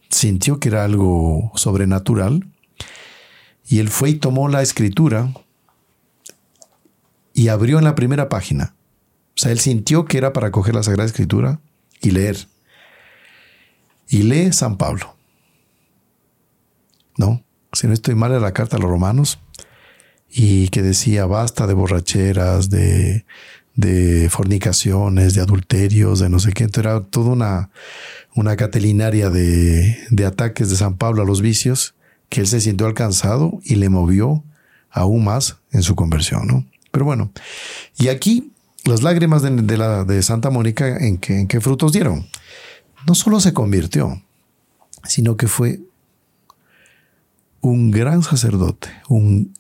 sintió que era algo sobrenatural. Y él fue y tomó la escritura y abrió en la primera página. O sea, él sintió que era para coger la Sagrada Escritura y leer. Y lee San Pablo. ¿No? Si no estoy mal, era la carta a los romanos. Y que decía, basta de borracheras, de de fornicaciones, de adulterios, de no sé qué. Entonces era toda una, una catelinaria de, de ataques de San Pablo a los vicios que él se sintió alcanzado y le movió aún más en su conversión, ¿no? Pero bueno, y aquí las lágrimas de, la, de Santa Mónica, ¿en qué, ¿en qué frutos dieron? No solo se convirtió, sino que fue un gran sacerdote, un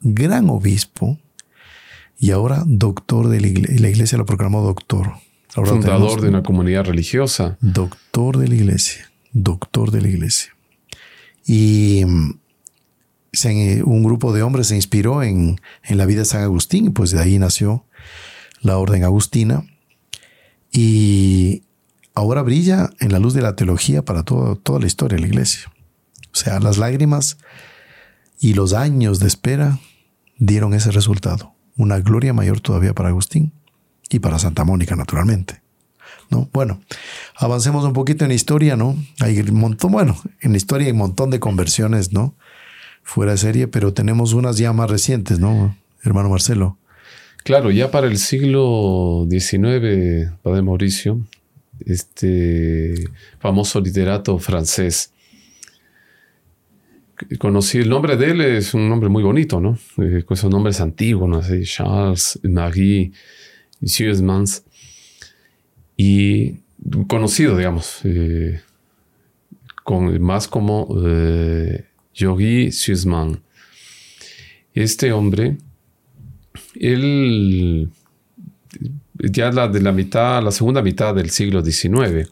gran obispo, y ahora doctor de la iglesia. La iglesia lo proclamó doctor. Fundador de una comunidad religiosa. Doctor de la iglesia. Doctor de la iglesia. Y mm, un grupo de hombres se inspiró en, la vida de San Agustín, pues de ahí nació la orden agustina. Y ahora brilla en la luz de la teología para toda la historia de la iglesia. O sea, las lágrimas y los años de espera dieron ese resultado una gloria mayor todavía para Agustín y para Santa Mónica, naturalmente. ¿No? Bueno, avancemos un poquito en historia, ¿no? Hay un montón, bueno, en historia hay un montón de conversiones, ¿no? Fuera de serie, pero tenemos unas ya más recientes, ¿no, hermano Marcelo? Claro, ya para el siglo XIX, Padre Mauricio, este famoso literato francés, conocí el nombre de él, es un nombre muy bonito, ¿no? Eh, con esos nombres antiguos, ¿no? Así, Charles, Marie, Mans. Y conocido, digamos, eh, con, más como eh, Yogi. Este hombre, él ya la de la mitad, la segunda mitad del siglo XIX,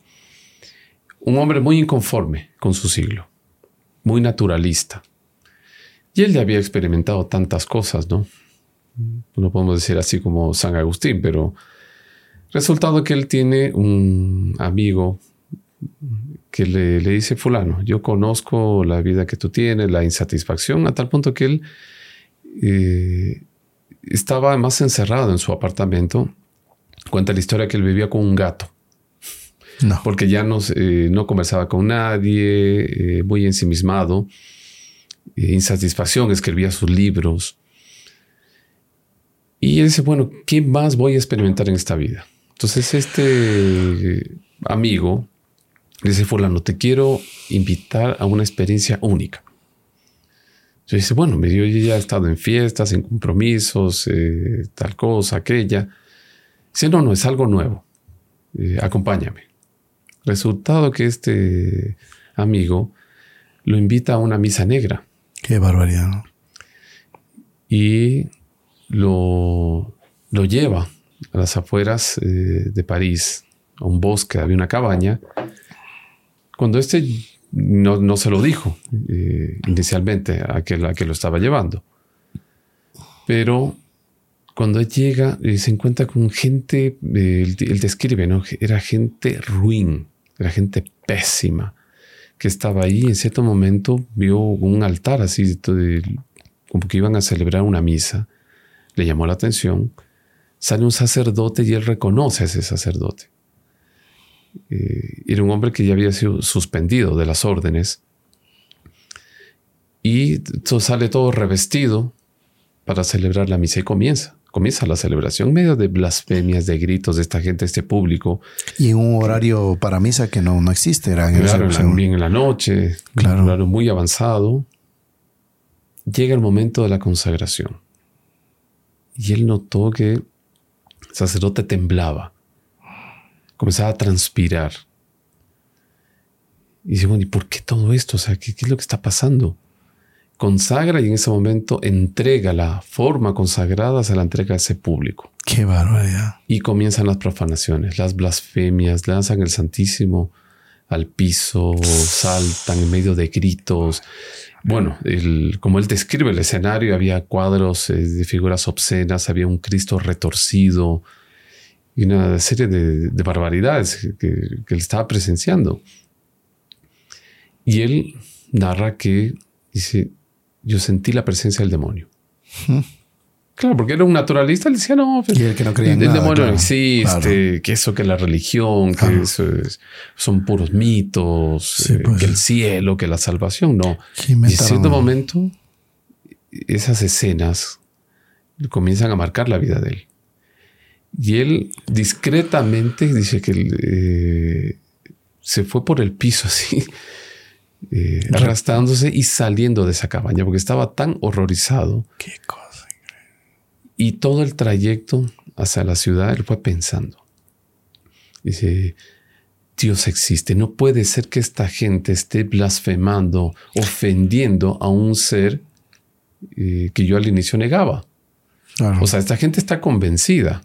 un hombre muy inconforme con su siglo, muy naturalista. Y él ya había experimentado tantas cosas, ¿no? No podemos decir así como San Agustín, pero resultado que él tiene un amigo que le, dice, fulano, yo conozco la vida que tú tienes, la insatisfacción, a tal punto que él eh, estaba más encerrado en su apartamento. Cuenta la historia que él vivía con un gato. No. Porque ya no, eh, no conversaba con nadie, eh, muy ensimismado, insatisfacción, escribía sus libros. Y él dice, bueno, ¿qué más voy a experimentar en esta vida? Entonces este amigo dice, fulano, te quiero invitar a una experiencia única. Yo dice, bueno, yo ya he estado en fiestas, en compromisos, eh, tal cosa, aquella. Dice, no, no, es algo nuevo. Eh, acompáñame. Resultado que este amigo lo invita a una misa negra. Qué barbaridad. Y lo, lo lleva a las afueras eh, de París, a un bosque, había una cabaña. Cuando este no, se lo dijo eh, inicialmente a aquel a que lo estaba llevando, pero cuando llega y se encuentra con gente, eh, él, describe, ¿no? Era gente ruin, era gente pésima, que estaba ahí. En cierto momento vio un altar así, como que iban a celebrar una misa. Le llamó la atención sale un sacerdote y él reconoce a ese sacerdote. Eh, era un hombre que ya había sido suspendido de las órdenes y sale todo revestido para celebrar la misa y comienza. Comienza la celebración medio de blasfemias, de gritos de esta gente, este público. Y en un horario para misa que no, no existe, era en claro, bien en la noche, claro. un horario muy avanzado. Llega el momento de la consagración. Y él notó que el sacerdote temblaba, comenzaba a transpirar. Y dice, bueno, ¿y por qué todo esto? O sea, ¿qué, es lo que está pasando? Consagra y en ese momento entrega la forma consagrada, se la entrega a ese público. Qué barbaridad. Y comienzan las profanaciones, las blasfemias, lanzan el Santísimo al piso, saltan en medio de gritos. Bueno, como él describe el escenario, había cuadros eh, de figuras obscenas, había un Cristo retorcido y una serie de, barbaridades que, él estaba presenciando. Y él narra que dice, yo sentí la presencia del demonio. Claro, porque era un naturalista, le decía, no, pues, el que no creía en el demonio no existe, que eso que la religión, que eso son puros mitos, eh, pues. que el cielo, que la salvación, no. y en cierto momento, esas escenas comienzan a marcar la vida de él. Y él discretamente dice que eh, se fue por el piso así, eh, arrastrándose y saliendo de esa cabaña porque estaba tan horrorizado. Qué cosa y todo el trayecto hacia la ciudad, él fue pensando. Dice, Dios existe. No puede ser que esta gente esté blasfemando, ofendiendo a un ser eh, que yo al inicio negaba. O sea, esta gente está convencida.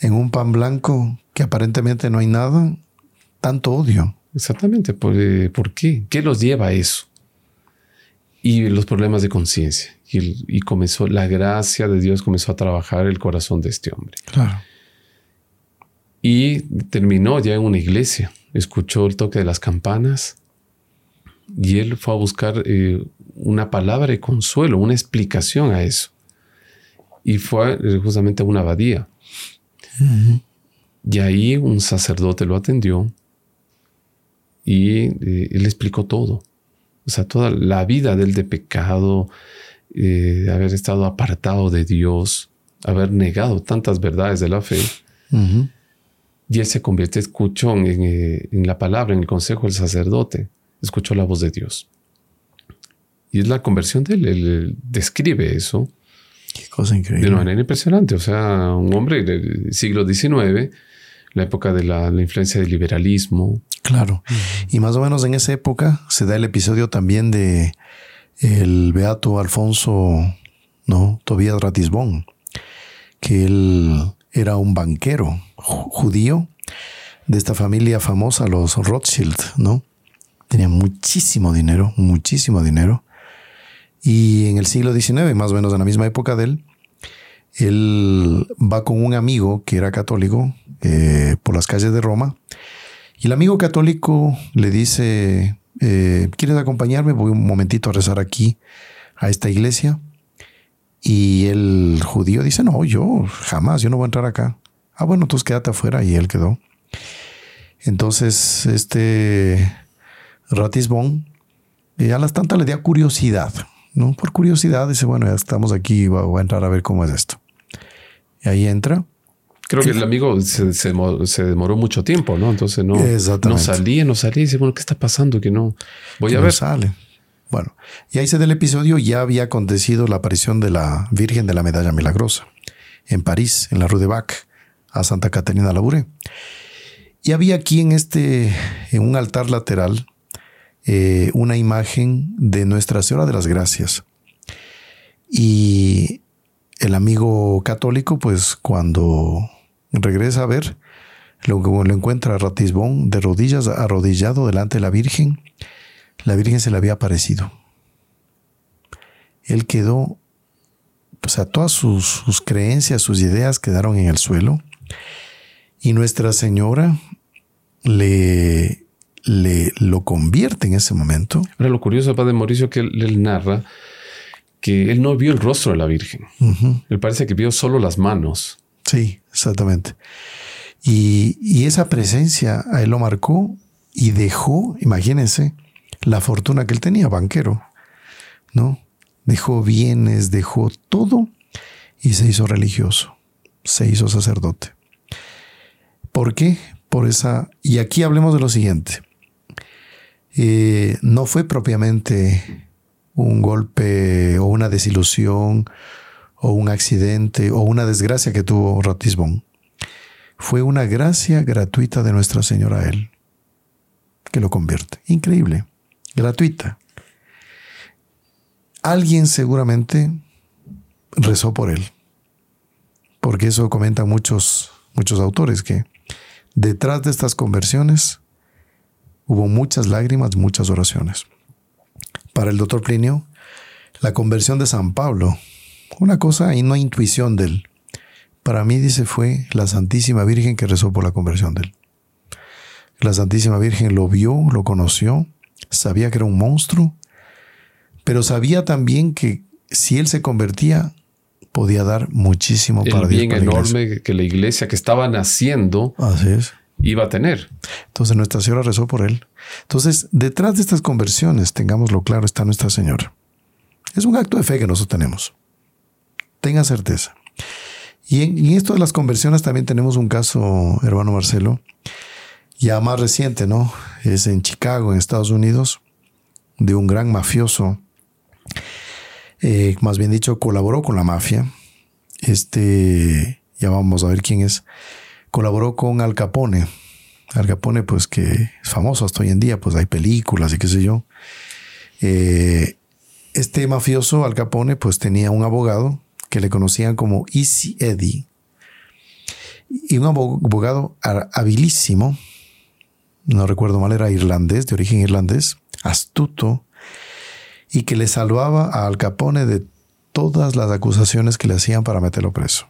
En un pan blanco que aparentemente no hay nada, tanto odio. Exactamente. ¿Por, eh, ¿por qué? ¿Qué los lleva a eso? Y los problemas de conciencia y, comenzó, la gracia de Dios comenzó a trabajar el corazón de este hombre. Claro. Y terminó ya en una iglesia. Escuchó el toque de las campanas y él fue a buscar eh, una palabra de consuelo, una explicación a eso. Y fue eh, justamente a una abadía. Y ahí un sacerdote lo atendió y eh, él explicó todo. O sea, toda la vida de él de pecado, eh, haber estado apartado de Dios, haber negado tantas verdades de la fe. Y él se convierte, escuchó eh, en, la palabra, en el consejo del sacerdote, escuchó la voz de Dios. Y es la conversión de él, él describe eso. Qué cosa increíble. De una manera impresionante. O sea, un hombre del siglo XIX, la época de la, influencia del liberalismo. Claro. Y más o menos en esa época se da el episodio también de el beato Alfonso, ¿no? Tobías Ratisbón, que él era un banquero judío de esta familia famosa, los Rothschild, ¿no? Tenía muchísimo dinero, muchísimo dinero. Y en el siglo XIX, más o menos en la misma época de él, él va con un amigo que era católico eh, por las calles de Roma. Y el amigo católico le dice, eh, ¿quieres acompañarme? Voy un momentito a rezar aquí, a esta iglesia. Y el judío dice, no, yo jamás, yo no voy a entrar acá. Ah, bueno, entonces quédate afuera y él quedó. Entonces, este Ratisbon, eh, a las tantas le dio curiosidad, ¿no? Por curiosidad dice, bueno, ya estamos aquí, voy a entrar a ver cómo es esto. Y ahí entra. Creo que el amigo se, demoró mucho tiempo, ¿no? Entonces no, no salía, no salía. dice, bueno, ¿qué está pasando? Que no voy a ver. sale. Bueno, y ahí se del episodio ya había acontecido la aparición de la Virgen de la Medalla Milagrosa en París, en la Rue de Bac, a Santa Caterina Labouré. Y había aquí en este, en un altar lateral, eh, una imagen de Nuestra Señora de las Gracias. Y el amigo católico, pues cuando regresa a ver, lo, lo encuentra a Ratisbón de rodillas, arrodillado delante de la Virgen. La Virgen se le había aparecido. Él quedó, o sea, todas sus, sus creencias, sus ideas quedaron en el suelo. Y Nuestra Señora le, le lo convierte en ese momento. Ahora, lo curioso, Padre Mauricio, que él narra que él no vio el rostro de la Virgen. Él parece que vio solo las manos. Sí, exactamente. Y, esa presencia a él lo marcó y dejó, imagínense, la fortuna que él tenía, banquero, ¿no? Dejó bienes, dejó todo y se hizo religioso, se hizo sacerdote. ¿Por qué? Por esa... Y aquí hablemos de lo siguiente. Eh, no fue propiamente un golpe o una desilusión o un accidente o una desgracia que tuvo Ratisbon. Fue una gracia gratuita de Nuestra Señora a él que lo convierte. Increíble, gratuita. Alguien seguramente rezó por él, porque eso comentan muchos, muchos autores, que detrás de estas conversiones hubo muchas lágrimas, muchas oraciones para el doctor Plinio, la conversión de San Pablo, una cosa y no intuición de él. Para mí, dice, fue la Santísima Virgen que rezó por la conversión de él. La Santísima Virgen lo vio, lo conoció, sabía que era un monstruo, pero sabía también que si él se convertía, podía dar muchísimo para Dios. El bien enorme que la iglesia que estaba naciendo Así es iba a tener. Entonces Nuestra Señora rezó por él. Entonces, detrás de estas conversiones, tengámoslo claro, está Nuestra Señora. Es un acto de fe que nosotros tenemos. Tenga certeza. Y en, esto de las conversiones también tenemos un caso, hermano Marcelo, ya más reciente, ¿no? Es en Chicago, en Estados Unidos, de un gran mafioso, eh, más bien dicho, colaboró con la mafia. Este, ya vamos a ver quién es colaboró con Al Capone. Al Capone, pues que es famoso hasta hoy en día, pues hay películas y qué sé yo. Eh, este mafioso, Al Capone, pues tenía un abogado que le conocían como Easy Eddie. Y un abogado habilísimo, no recuerdo mal, era irlandés, de origen irlandés, astuto, y que le salvaba a Al Capone de todas las acusaciones que le hacían para meterlo preso.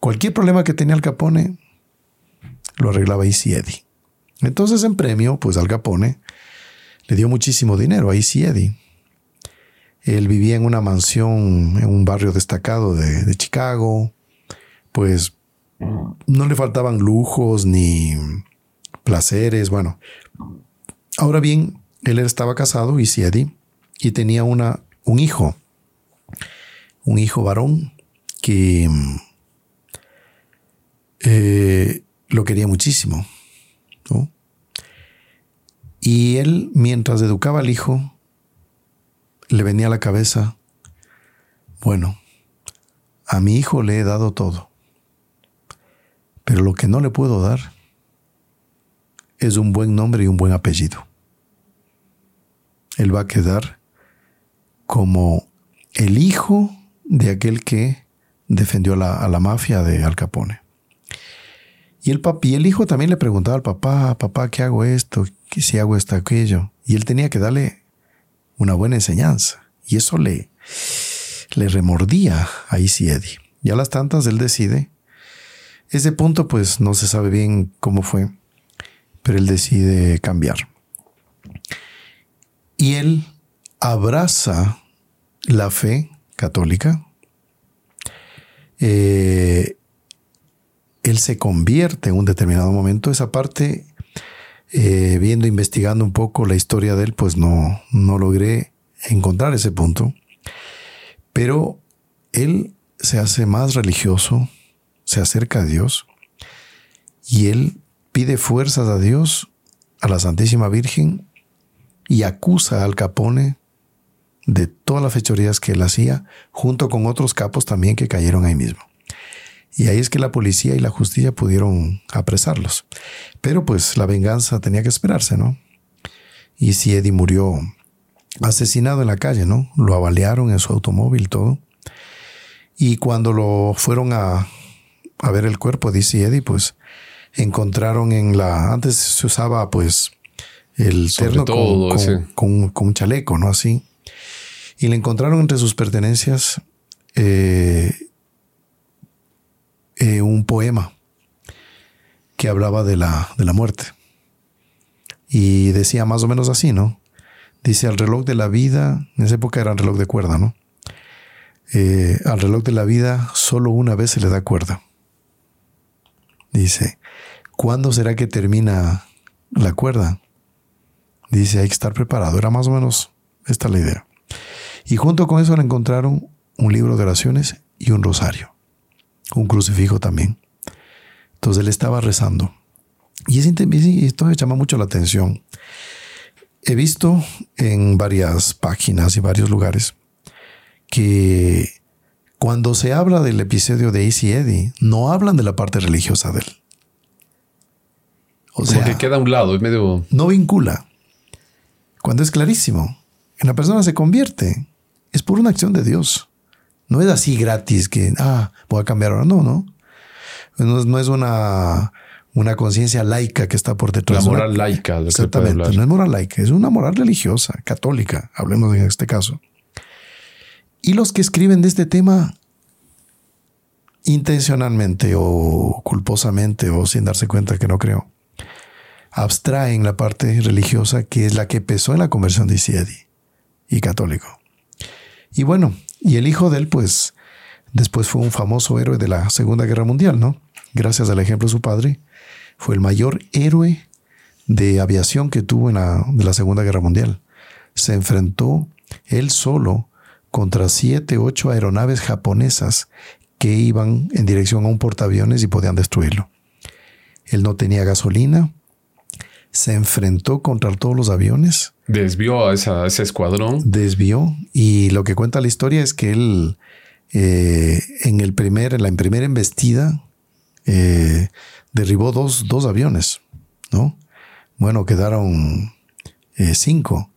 Cualquier problema que tenía Al Capone lo arreglaba Easy Eddie. Entonces, en premio, pues Al Capone le dio muchísimo dinero a Easy Eddie. Él vivía en una mansión en un barrio destacado de, Chicago. Pues no le faltaban lujos ni placeres. Bueno, ahora bien, él estaba casado, Eddie, y tenía una, un hijo, un hijo varón que eh, lo quería muchísimo. Y él, mientras educaba al hijo, le venía a la cabeza, bueno, a mi hijo le he dado todo, pero lo que no le puedo dar es un buen nombre y un buen apellido. Él va a quedar como el hijo de aquel que defendió a la, mafia de Al Capone. Y el, papi, el hijo también le preguntaba al papá, papá, ¿qué hago esto? ¿Qué si hago esto, aquello? Y él tenía que darle una buena enseñanza. Y eso le, le remordía a Eddie. Y a las tantas él decide, ese punto pues no se sabe bien cómo fue, pero él decide cambiar. Y él abraza la fe católica. Eh, él se convierte en un determinado momento. Esa parte, eh, viendo, investigando un poco la historia de él, pues no, no logré encontrar ese punto. Pero él se hace más religioso, se acerca a Dios y él pide fuerzas a Dios, a la Santísima Virgen y acusa al Capone de todas las fechorías que él hacía, junto con otros capos también que cayeron ahí mismo. Y ahí es que la policía y la justicia pudieron apresarlos. Pero pues la venganza tenía que esperarse, ¿no? Y si Eddie murió asesinado en la calle, ¿no? Lo avalearon en su automóvil, todo. Y cuando lo fueron a, a ver el cuerpo, dice Eddie, pues encontraron en la... Antes se usaba pues el terno con, con, un chaleco, ¿no? Así. Y le encontraron entre sus pertenencias eh, eh, un poema que hablaba de la, de la muerte. Y decía más o menos así, ¿no? Dice, al reloj de la vida, en esa época era el reloj de cuerda, ¿no? Eh, al reloj de la vida solo una vez se le da cuerda. Dice, ¿cuándo será que termina la cuerda? Dice, hay que estar preparado. Era más o menos esta la idea. Y junto con eso le encontraron un libro de oraciones y un rosario. Un crucifijo también. Entonces él estaba rezando. Y esto me llama mucho la atención. He visto en varias páginas y varios lugares que cuando se habla del episodio de Easy Eddie, no hablan de la parte religiosa de él. O sea, que queda a un lado, es medio. No vincula. Cuando es clarísimo, en la persona se convierte, es por una acción de Dios. No es así gratis que, ah, voy a cambiar ahora. No, no. No, es una, una conciencia laica que está por detrás. La moral laica. Exactamente. No es moral laica, es una moral religiosa, católica, hablemos en este caso. Y los que escriben de este tema intencionalmente o culposamente o sin darse cuenta que no creo, abstraen la parte religiosa que es la que pesó en la conversión de Isiedi y católico. Y bueno, y el hijo de él, pues, después fue un famoso héroe de la Segunda Guerra Mundial, ¿no? Gracias al ejemplo de su padre, fue el mayor héroe de aviación que tuvo en la, de la Segunda Guerra Mundial. Se enfrentó él solo contra siete, ocho aeronaves japonesas que iban en dirección a un portaaviones y podían destruirlo. Él no tenía gasolina, se enfrentó contra todos los aviones. Desvió a, ese escuadrón. Desvió. Y lo que cuenta la historia es que él, eh, en, el primer, en la primera embestida, eh, derribó dos, dos, aviones, ¿no? Bueno, quedaron eh, cinco.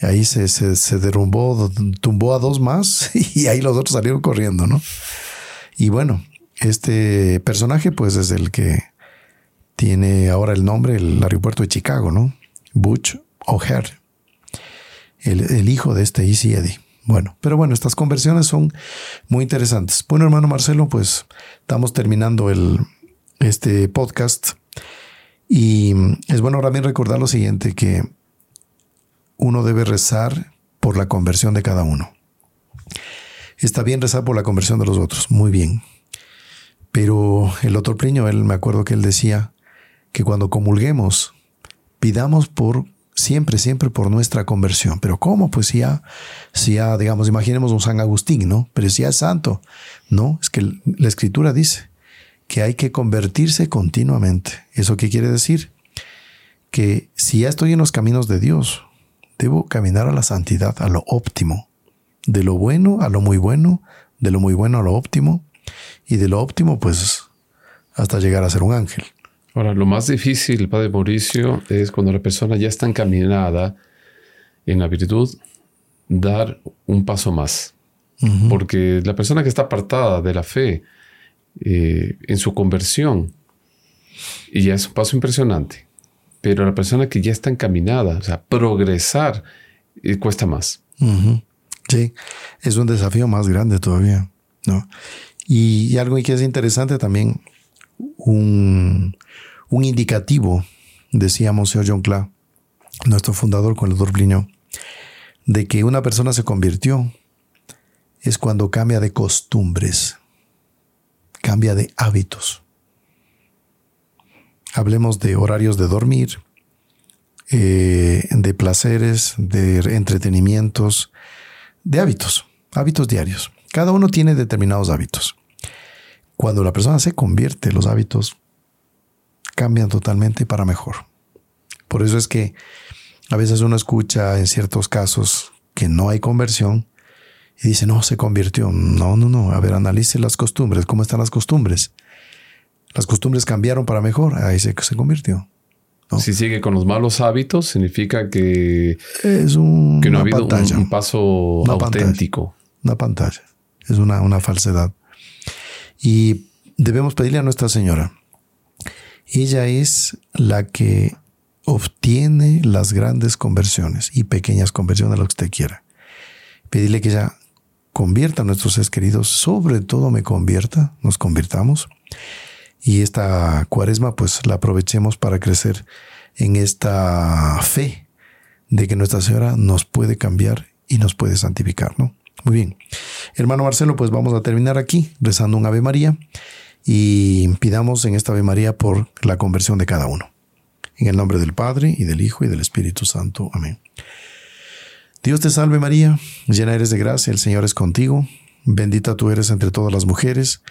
Ahí se, se, se, derrumbó, tumbó a dos más y ahí los otros salieron corriendo, ¿no? Y bueno, este personaje pues es el que tiene ahora el nombre el aeropuerto de Chicago, ¿no? Butch O'Hare, el, hijo de este Easy Eddie. Bueno, pero bueno, estas conversiones son muy interesantes. Bueno, hermano Marcelo, pues estamos terminando el, este podcast y es bueno también recordar lo siguiente, que uno debe rezar por la conversión de cada uno. Está bien rezar por la conversión de los otros, muy bien. Pero el otro priño, él me acuerdo que él decía, que cuando comulguemos pidamos por siempre, siempre por nuestra conversión. Pero ¿cómo? Pues ya, si ya, digamos, imaginemos un San Agustín, ¿no? Pero si ya es santo. No, es que la escritura dice que hay que convertirse continuamente. ¿Eso qué quiere decir? Que si ya estoy en los caminos de Dios, debo caminar a la santidad, a lo óptimo. De lo bueno a lo muy bueno, de lo muy bueno a lo óptimo, y de lo óptimo, pues, hasta llegar a ser un ángel Ahora, lo más difícil, Padre Mauricio, es cuando la persona ya está encaminada en la virtud, dar un paso más. Porque la persona que está apartada de la fe eh, en su conversión, y ya es un paso impresionante, pero la persona que ya está encaminada, o sea, progresar, eh, cuesta más. Sí, es un desafío más grande todavía, ¿no? Y, algo que es interesante también, un, indicativo, decía Monsieur John Cla, nuestro fundador con el Dorbliño, de que una persona se convirtió es cuando cambia de costumbres, cambia de hábitos. Hablemos de horarios de dormir, eh, de placeres, de entretenimientos, de hábitos, hábitos diarios. Cada uno tiene determinados hábitos. Cuando la persona se convierte, los hábitos cambian totalmente para mejor. Por eso es que a veces uno escucha en ciertos casos que no hay conversión y dice, no, se convirtió. No, no, no. A ver, analice las costumbres. ¿Cómo están las costumbres? Las costumbres cambiaron para mejor. Ahí se, se convirtió. Si sigue con los malos hábitos, significa que, es un, que no ha habido un, paso auténtico. una pantalla. Es una, una falsedad. Y debemos pedirle a Nuestra Señora. Ella es la que obtiene las grandes conversiones y pequeñas conversiones, lo que usted quiera. Pedirle que ella convierta a nuestros seres queridos, sobre todo me convierta, nos convirtamos y esta cuaresma pues la aprovechemos para crecer en esta fe de que Nuestra Señora nos puede cambiar y nos puede santificar, ¿no? Muy bien. Hermano Marcelo, pues vamos a terminar aquí rezando un Ave María y pidamos en esta Ave María por la conversión de cada uno. En el nombre del Padre y del Hijo y del Espíritu Santo. Amén. Dios te salve María, llena eres de gracia, el Señor es contigo, bendita tú eres entre todas las mujeres,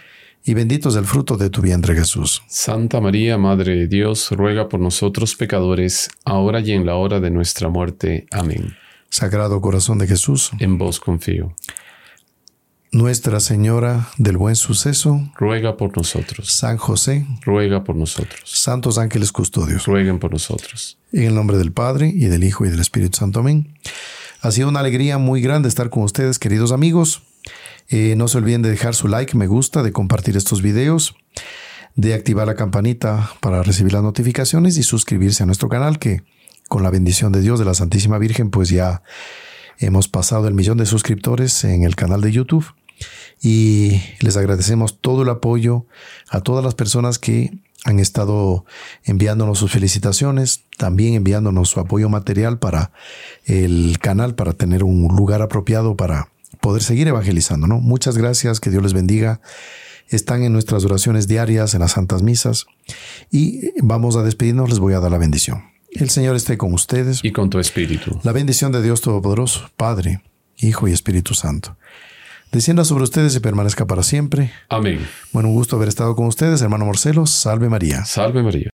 y bendito es el fruto de tu vientre Jesús. Santa María, Madre de Dios, ruega por nosotros pecadores, ahora y en la hora de nuestra muerte. Amén. Sagrado Corazón de Jesús, en vos confío. Nuestra Señora del Buen Suceso, ruega por nosotros. San José, ruega por nosotros. Santos ángeles custodios, rueguen por nosotros. En el nombre del Padre, y del Hijo, y del Espíritu Santo. Amén. Ha sido una alegría muy grande estar con ustedes, queridos amigos. Eh, no se olviden de dejar su like, me gusta, de compartir estos videos, de activar la campanita para recibir las notificaciones y suscribirse a nuestro canal que con la bendición de Dios, de la Santísima Virgen, pues ya hemos pasado el millón de suscriptores en el canal de YouTube y les agradecemos todo el apoyo a todas las personas que han estado enviándonos sus felicitaciones, también enviándonos su apoyo material para el canal, para tener un lugar apropiado para poder seguir evangelizando, ¿no? Muchas gracias, que Dios les bendiga. Están en nuestras oraciones diarias, en las santas misas. Y vamos a despedirnos, les voy a dar la bendición. El Señor esté con ustedes. Y con tu espíritu. La bendición de Dios Todopoderoso, Padre, Hijo y Espíritu Santo. Descienda sobre ustedes y permanezca para siempre. Amén. Bueno, un gusto haber estado con ustedes, hermano Marcelo. Salve María. Salve María.